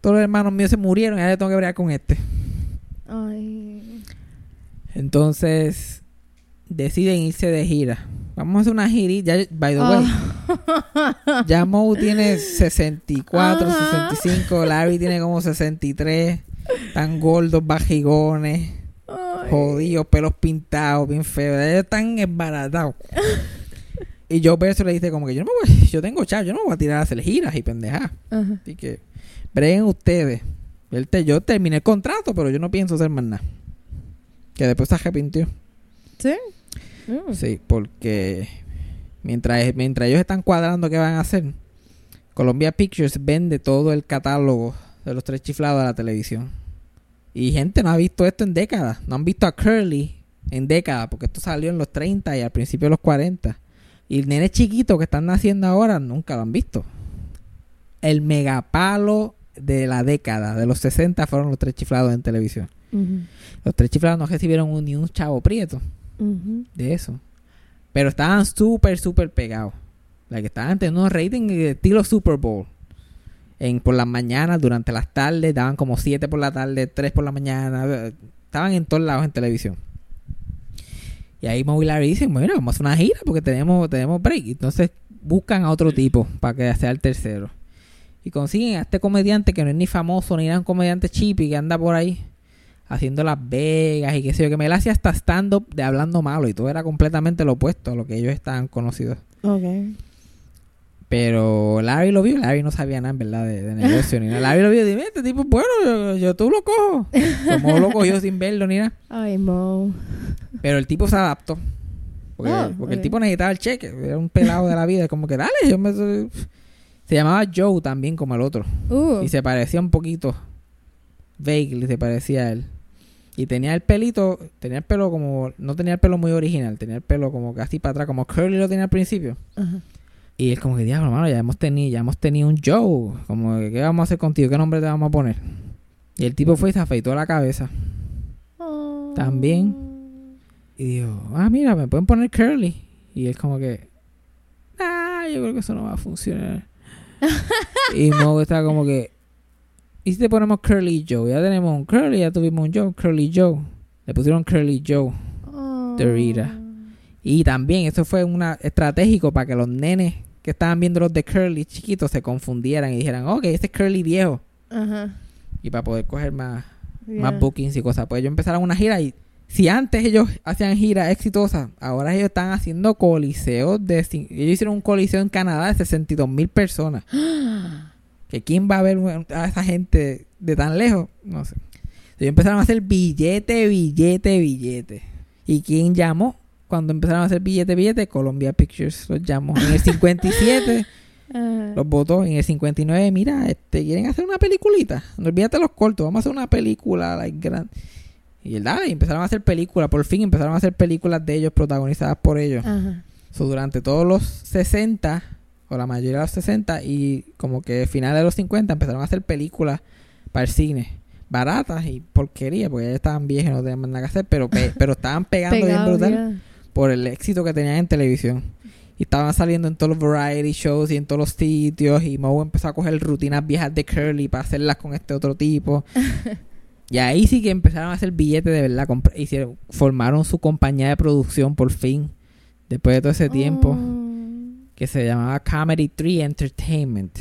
Todos los hermanos míos se murieron y ahora tengo que bregar con este. Ay. Entonces, deciden irse de gira. Vamos a hacer una girita. Ya, by the way, Ah. ya Moe tiene 64, Ajá. 65. Larry tiene como 63. Están gordos, bajigones, Ay. jodidos, pelos pintados, bien feos. Ellos están embaratados. y yo por eso le dice como que yo no me voy, yo tengo chavo, yo no me voy a tirar a hacer giras y pendejadas. Ajá. Así que breguen ustedes. Él te- yo terminé el contrato, pero yo no pienso hacer más nada. Que después se arrepintió. ¿Sí? Mm. Sí, porque mientras, mientras ellos están cuadrando qué van a hacer, Columbia Pictures vende todo el catálogo de los tres chiflados a la televisión. Y gente no ha visto esto en décadas. No han visto a Curly en décadas, porque esto salió en los 30 y al principio de los 40. Y el nene chiquito que están naciendo ahora nunca lo han visto. El megapalo de la década, de los 60, fueron los tres chiflados en televisión. Los tres chiflados no recibieron un- ni un chavo prieto de eso. Pero estaban súper, súper pegados. La que estaban teniendo unos ratings de estilo Super Bowl. En, por las mañanas, durante las tardes, daban como 7 por la tarde, 3 por la mañana. eh, Estaban en todos lados en televisión. Y ahí Moe y Larry dicen, bueno, vamos a hacer una gira porque tenemos, tenemos break. Entonces buscan a otro tipo para que sea el tercero. Y consiguen a este comediante que no es ni famoso, ni era un comediante chippy que anda por ahí haciendo Las Vegas y qué sé yo, que me la hacía hasta stand-up de hablando malo y todo era completamente lo opuesto a lo que ellos estaban conocidos. Ok. Pero Larry lo vio, Larry no sabía nada en verdad de, de negocio ni nada. Larry lo vio y dime, este tipo bueno, yo, yo tú lo cojo. Como lo cogió sin verlo ni nada. Ay, Mo. Pero el tipo se adaptó. Porque, Ah, porque el tipo necesitaba el cheque, era un pelado de la vida, como que dale, yo me... Se llamaba Joe también como el otro. Uh. Y se parecía un poquito. Vaguely se parecía a él. Y tenía el pelito, tenía el pelo como, no tenía el pelo muy original, tenía el pelo como casi para atrás, como Curly lo tenía al principio. Ajá. Y él como que, diablo, hermano, ya hemos tenido, ya hemos tenido un Joe. Como que, ¿qué vamos a hacer contigo? ¿Qué nombre te vamos a poner? Y el tipo fue y se afeitó la cabeza. También. Y dijo, ah, mira, me pueden poner Curly. Y él como que, ah, yo creo que eso no va a funcionar. y Mo estaba como que, ¿y si te ponemos Curly Joe? Ya tenemos un Curly, ya tuvimos un Joe, Curly Joe. Le pusieron Curly Joe. Oh. Dorita. Y también eso fue una estratégico para que los nenes que estaban viendo los de Curly chiquitos se confundieran y dijeran, ok, ese es Curly viejo. Ajá. Y para poder coger más, Yeah. más bookings y cosas. Pues ellos empezaron una gira y si antes ellos hacían giras exitosas, ahora ellos están haciendo coliseos de... Ellos hicieron un coliseo en Canadá de 62 mil personas. que quién va a ver a esa gente de tan lejos, no sé. Ellos empezaron a hacer billete, billete, billete. ¿Y quién llamó? Cuando empezaron a hacer billete, billete, Columbia Pictures los llamó. En el 57 Ah. los votó. En el 59, mira, este, quieren hacer una peliculita. No olvídate los cortos, vamos a hacer una película like, gran. Y dale, empezaron a hacer películas. Por fin empezaron a hacer películas de ellos protagonizadas por ellos. So, durante todos los 60, o la mayoría de los 60, y como que finales de los 50, empezaron a hacer películas para el cine. Baratas y porquería, porque ya estaban viejos y no tenían nada que hacer, pero, pe- pero estaban pegando bien Pegado, brutal yeah. Por el éxito que tenían en televisión. Y estaban saliendo en todos los variety shows y en todos los sitios. Y Moe empezó a coger rutinas viejas de Curly para hacerlas con este otro tipo. y ahí sí que empezaron a hacer billetes de verdad. Hicieron, formaron su compañía de producción por fin. Después de todo ese tiempo. Oh. Que se llamaba Comedy 3 Entertainment.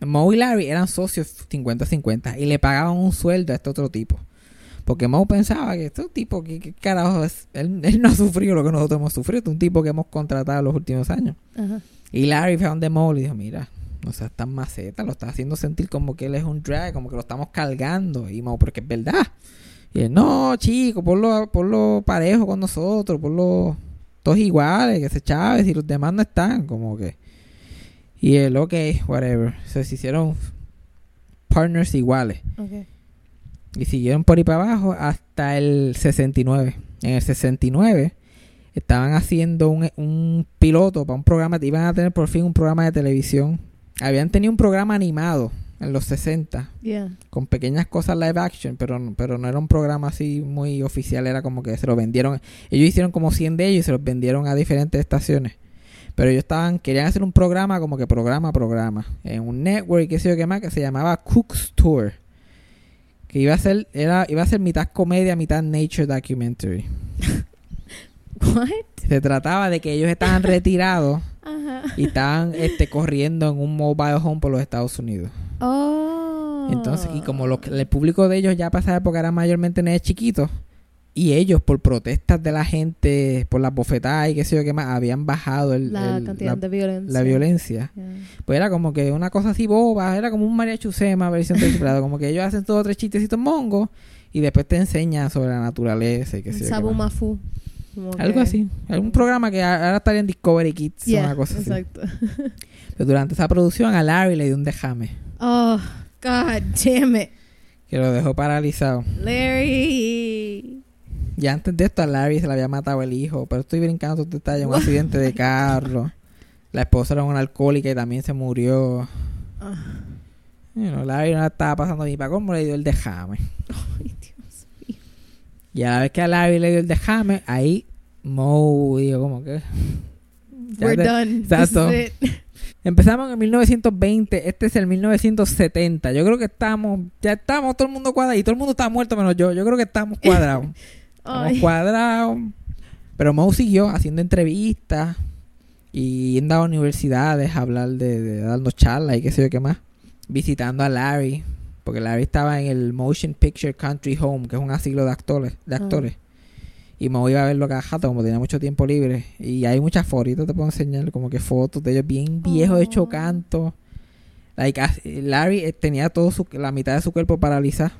Moe y Larry eran socios 50-50. Y le pagaban un sueldo a este otro tipo. Porque Moe pensaba que este tipo, ¿qué, qué carajo es? Él, él no ha sufrido lo que nosotros hemos sufrido. Este es un tipo que hemos contratado en los últimos años. Ajá. Y Larry fue donde Moe y dijo, mira, no seas tan maceta, lo está haciendo sentir como que él es un drag, como que lo estamos cargando. Y Moe, pero que es verdad. Y él, no, chico, ponlo, ponlo parejo con nosotros, ponlo todos iguales, que se Chávez y los demás no están, como que. Y él, ok, whatever. Se hicieron partners iguales. Ok. Y siguieron por ahí para abajo hasta el 69. En el 69 estaban haciendo un, un piloto para un programa, iban a tener por fin un programa de televisión. Habían tenido un programa animado en los 60 Yeah. con pequeñas cosas live action, pero, no- pero no era un programa así muy oficial, era como que se lo vendieron. Ellos hicieron como 100 de ellos y se los vendieron a diferentes estaciones. Pero ellos estaban, querían hacer un programa como que programa programa, en un network qué sé yo qué más, que se llamaba Cook's Tour. Que iba a ser, era, iba a ser mitad comedia, mitad nature documentary. What? Se trataba de que ellos estaban retirados Ajá. y estaban este, corriendo en un mobile home por los Estados Unidos. Oh. Entonces, y como los- el público de ellos ya para esa época era mayormente nenes chiquitos, y ellos por protestas de la gente, por las bofetadas y qué sé yo qué más, habían bajado el, la el- cantidad la- de violencia. la violencia. Yeah. Pues era como que una cosa así boba, era como un María Chusema versión de Chiflado, como que ellos hacen todos tres chistecitos mongos y después te enseñan sobre la naturaleza y qué sé yo. qué Sabu más. Mafu. Como Algo que- así, algún programa que ahora estaría en Discovery Kids o Yeah, una cosa así. exacto. Pero durante esa producción a Larry le dio un dejame, Oh, God damn it. que lo dejó paralizado. Larry. Y antes de esto a Larry se le había matado el hijo, pero estoy brincando estos detalles, un accidente de carro. La esposa era una alcohólica y también se murió. Ah. You know, Larry no la estaba pasando ni para cómo le dio el dejame. Ay, Dios mío. Y a la vez que a Larry le dio el dejame, ahí Moe dijo como que... Ya We're te- done. Exacto. This is it. Empezamos en el 1920, este es el 1970. Yo creo que estamos, ya estamos todo el mundo cuadrado y todo el mundo está muerto menos yo. Yo creo que estamos cuadrados. Estamos cuadrados. Pero Moe siguió haciendo entrevistas y yendo a universidades a hablar de, de dando charlas y qué sé yo qué más. Visitando a Larry, porque Larry estaba en el Motion Picture Country Home, que es un asilo de actores. De Ah. actores. Y Moe iba a verlo cada jato, como tenía mucho tiempo libre. Y hay muchas ahorita te puedo enseñar como que fotos de ellos bien viejos, Oh. hechos canto. Like, Larry eh, tenía todo su, la mitad de su cuerpo paralizado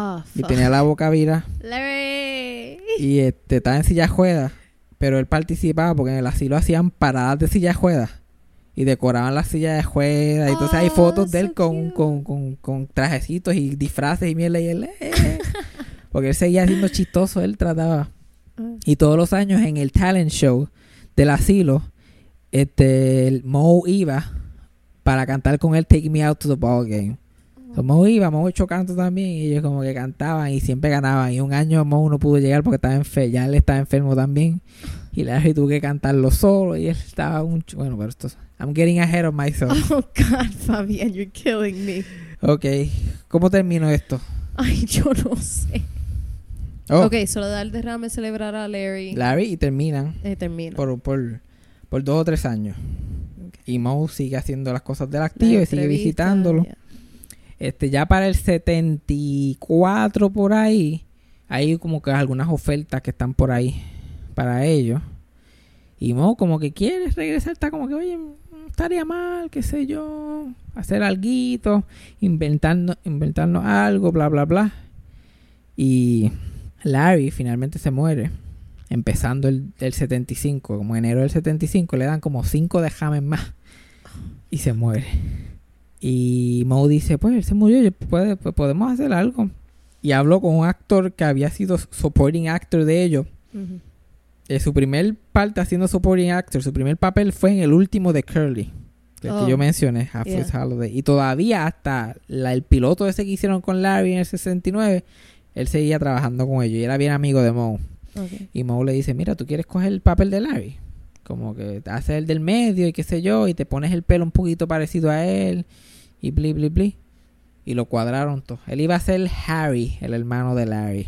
Ah, y tenía la boca vira Larry. y este, estaba en silla de ruedas, pero él participaba porque en el asilo hacían paradas de silla de ruedas y decoraban las sillas de ruedas. y Entonces hay Oh, fotos de él so con, con, con, con trajecitos y disfraces y mierda y él... eh, porque él seguía siendo chistoso, él trataba. Ah. Y todos los años en el talent show del asilo, este, el Moe iba para cantar con él Take Me Out to the Ball Game. So, Moe iba, Moe echó canto también y ellos como que cantaban y siempre ganaban. Y un año Moe no pudo llegar porque estaba enfermo, ya él estaba enfermo también. Y Larry tuvo que cantarlo solo y él estaba un... ch- Bueno, pero esto... I'm getting ahead of myself. Oh, God, Fabián, you're killing me. Ok, ¿cómo termino esto? Ay, yo no sé. Oh, Ok, solo da el derrame, celebrar a Larry. Larry y terminan Eh, termina. por, por, por dos o tres años. Ok. Y Moe sigue haciendo las cosas del activo y sigue visitándolo. yeah. Este, ya para el 74 por ahí, hay como que algunas ofertas que están por ahí para ellos. Y Mo como que quiere regresar, está como que, oye, estaría mal, qué sé yo, hacer algo, inventarnos, inventarnos algo, bla, bla, bla. Y Larry finalmente se muere, empezando el, el 75, como enero del 75, le dan como 5 de James más y se muere. Y Moe dice, pues él se murió, puede- pues, podemos hacer algo. Y habló con un actor que había sido supporting actor de ellos. Eh, su primer parte haciendo supporting actor, su primer papel fue en el último de Curly, el Oh. que yo mencioné, Half Yeah. Holiday. Y todavía hasta la- el piloto ese que hicieron con Larry en el 69, él seguía trabajando con ellos y era bien amigo de Moe. Y Moe le dice, mira, tú quieres coger el papel de Larry. Como que te haces el del medio y qué sé yo, y te pones el pelo un poquito parecido a él, y bli, bli, bli. Y lo cuadraron todo. Él iba a ser Harry, el hermano de Larry.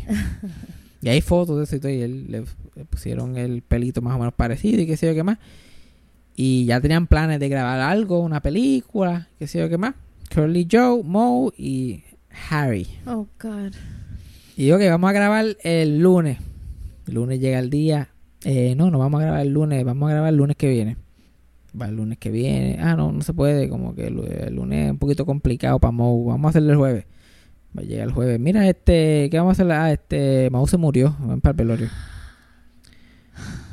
y hay fotos de eso y todo, y él le, le pusieron el pelito más o menos parecido y qué sé yo qué más. Y ya tenían planes de grabar algo, una película, qué sé yo qué más. Curly Joe, Moe y Harry. Oh, God. Y digo que vamos a grabar el lunes. El lunes llega el día. Eh, no, no vamos a grabar el lunes, vamos a grabar el lunes que viene. Va el lunes que viene. Ah, no, no se puede, como que el, lunes es un poquito complicado para Moe. Vamos a hacerlo el jueves. Va a llegar el jueves. Mira, este, ¿qué vamos a hacer? Ah, este, Moe se murió. Ven para el velorio.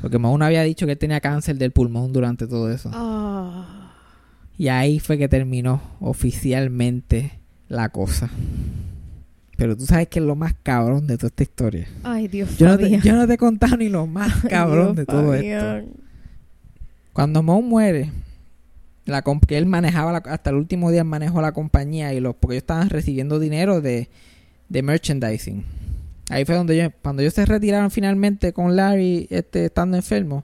Porque Moe no había dicho que tenía cáncer del pulmón durante todo eso. Ah. Y ahí fue que terminó oficialmente la cosa. Pero tú sabes que es lo más cabrón de toda esta historia. Ay, Dios Yo no, te, Fabián. yo no te he contado ni lo más Ay, cabrón Dios, de todo Fabián. esto. Cuando Moe muere, la que él manejaba la- hasta el último día manejó la compañía y los porque ellos estaban recibiendo dinero de, de merchandising. Ahí fue donde yo, cuando ellos se retiraron finalmente con Larry este, estando enfermo,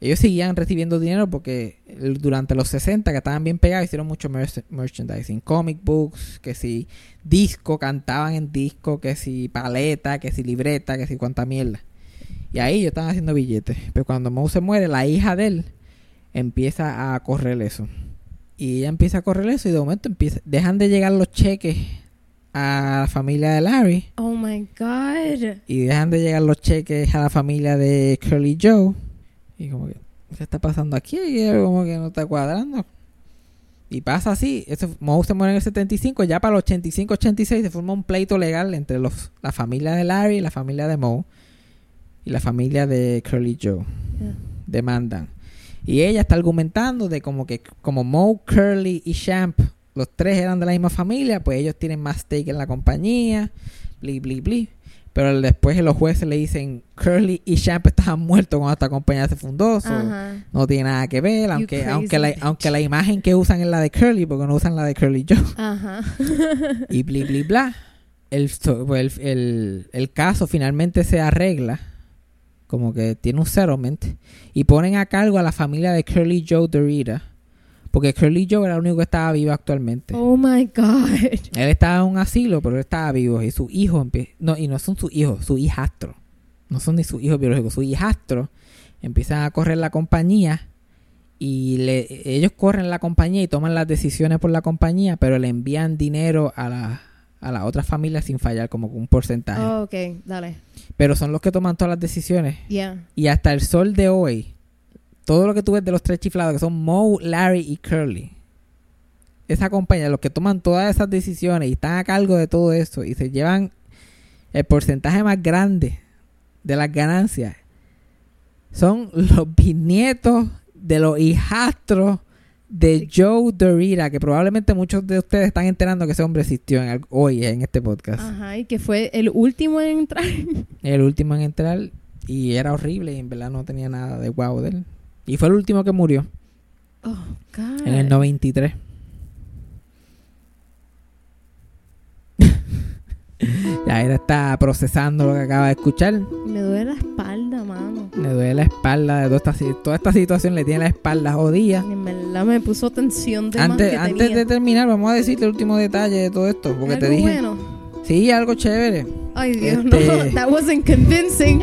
ellos seguían recibiendo dinero porque durante los 60 que estaban bien pegados hicieron mucho merch- merchandising, comic books, que si disco, cantaban en disco, que si paleta, que si libreta, que si cuánta mierda. Y ahí ellos están haciendo billetes. Pero cuando Moe se muere, la hija de él empieza a correr eso. Y ella empieza a correr eso y de momento empieza, dejan de llegar los cheques a la familia de Larry Oh my God. y dejan de llegar los cheques a la familia de Curly Joe. Y como que, ¿qué está pasando aquí? Y como que no está cuadrando. Y pasa así. Eso, Moe se muere en el 75. Ya para el 85-86 se forma un pleito legal entre los, la familia de Larry y la familia de Moe. Y la familia de Curly Joe. Yeah. Demandan. Y ella está argumentando de como que como Moe, Curly y Champ, los tres eran de la misma familia, pues ellos tienen más stake en la compañía. Bli, bli, bli. Pero después los jueces le dicen Curly y Champ estaban muertos cuando esta compañía se fundó. so no tiene nada que ver, aunque, aunque, la, bitch. aunque la imagen que usan es la de Curly, porque no usan la de Curly Joe. Y bli, bli, bla. El, el, el- el caso finalmente se arregla, como que tiene un settlement, y ponen a cargo a la familia de Curly Joe Dorita, porque Curly Joe era el único que estaba vivo actualmente. Oh my God. Él estaba en un asilo, pero él estaba vivo, y su hijo, empie- no, y no son sus hijos, su hijastro, no son ni sus hijos biológicos, su hijastro, empiezan a correr la compañía, y le, ellos corren la compañía y toman las decisiones por la compañía, pero le envían dinero a la, a la otra familia sin fallar, como un porcentaje. Oh, ok, dale. Pero son los que toman todas las decisiones. Yeah. Y hasta el sol de hoy, todo lo que tú ves de los tres chiflados, que son Moe, Larry y Curly, esa compañía, los que toman todas esas decisiones y están a cargo de todo eso y se llevan el porcentaje más grande de las ganancias, son los bisnietos de los hijastros de Joe Dorita, que probablemente muchos de ustedes están enterando que ese hombre existió en hoy en este podcast. Ajá, y que fue el último en entrar. El último en entrar y era horrible y en verdad no tenía nada de guau de él. Y fue el último que murió Oh, God. en el 93. ya él está procesando lo que acaba de escuchar. Me duele la espalda, mano. Le duele la espalda de toda esta, toda esta situación, le tiene la espalda jodida. En verdad me puso tensión de más Antes, que antes tenía. de terminar, vamos a decirte el último detalle de todo esto. Porque te ¿Algo dije. bueno? Sí, algo chévere. Ay, Dios, Este- no. That wasn't convincing.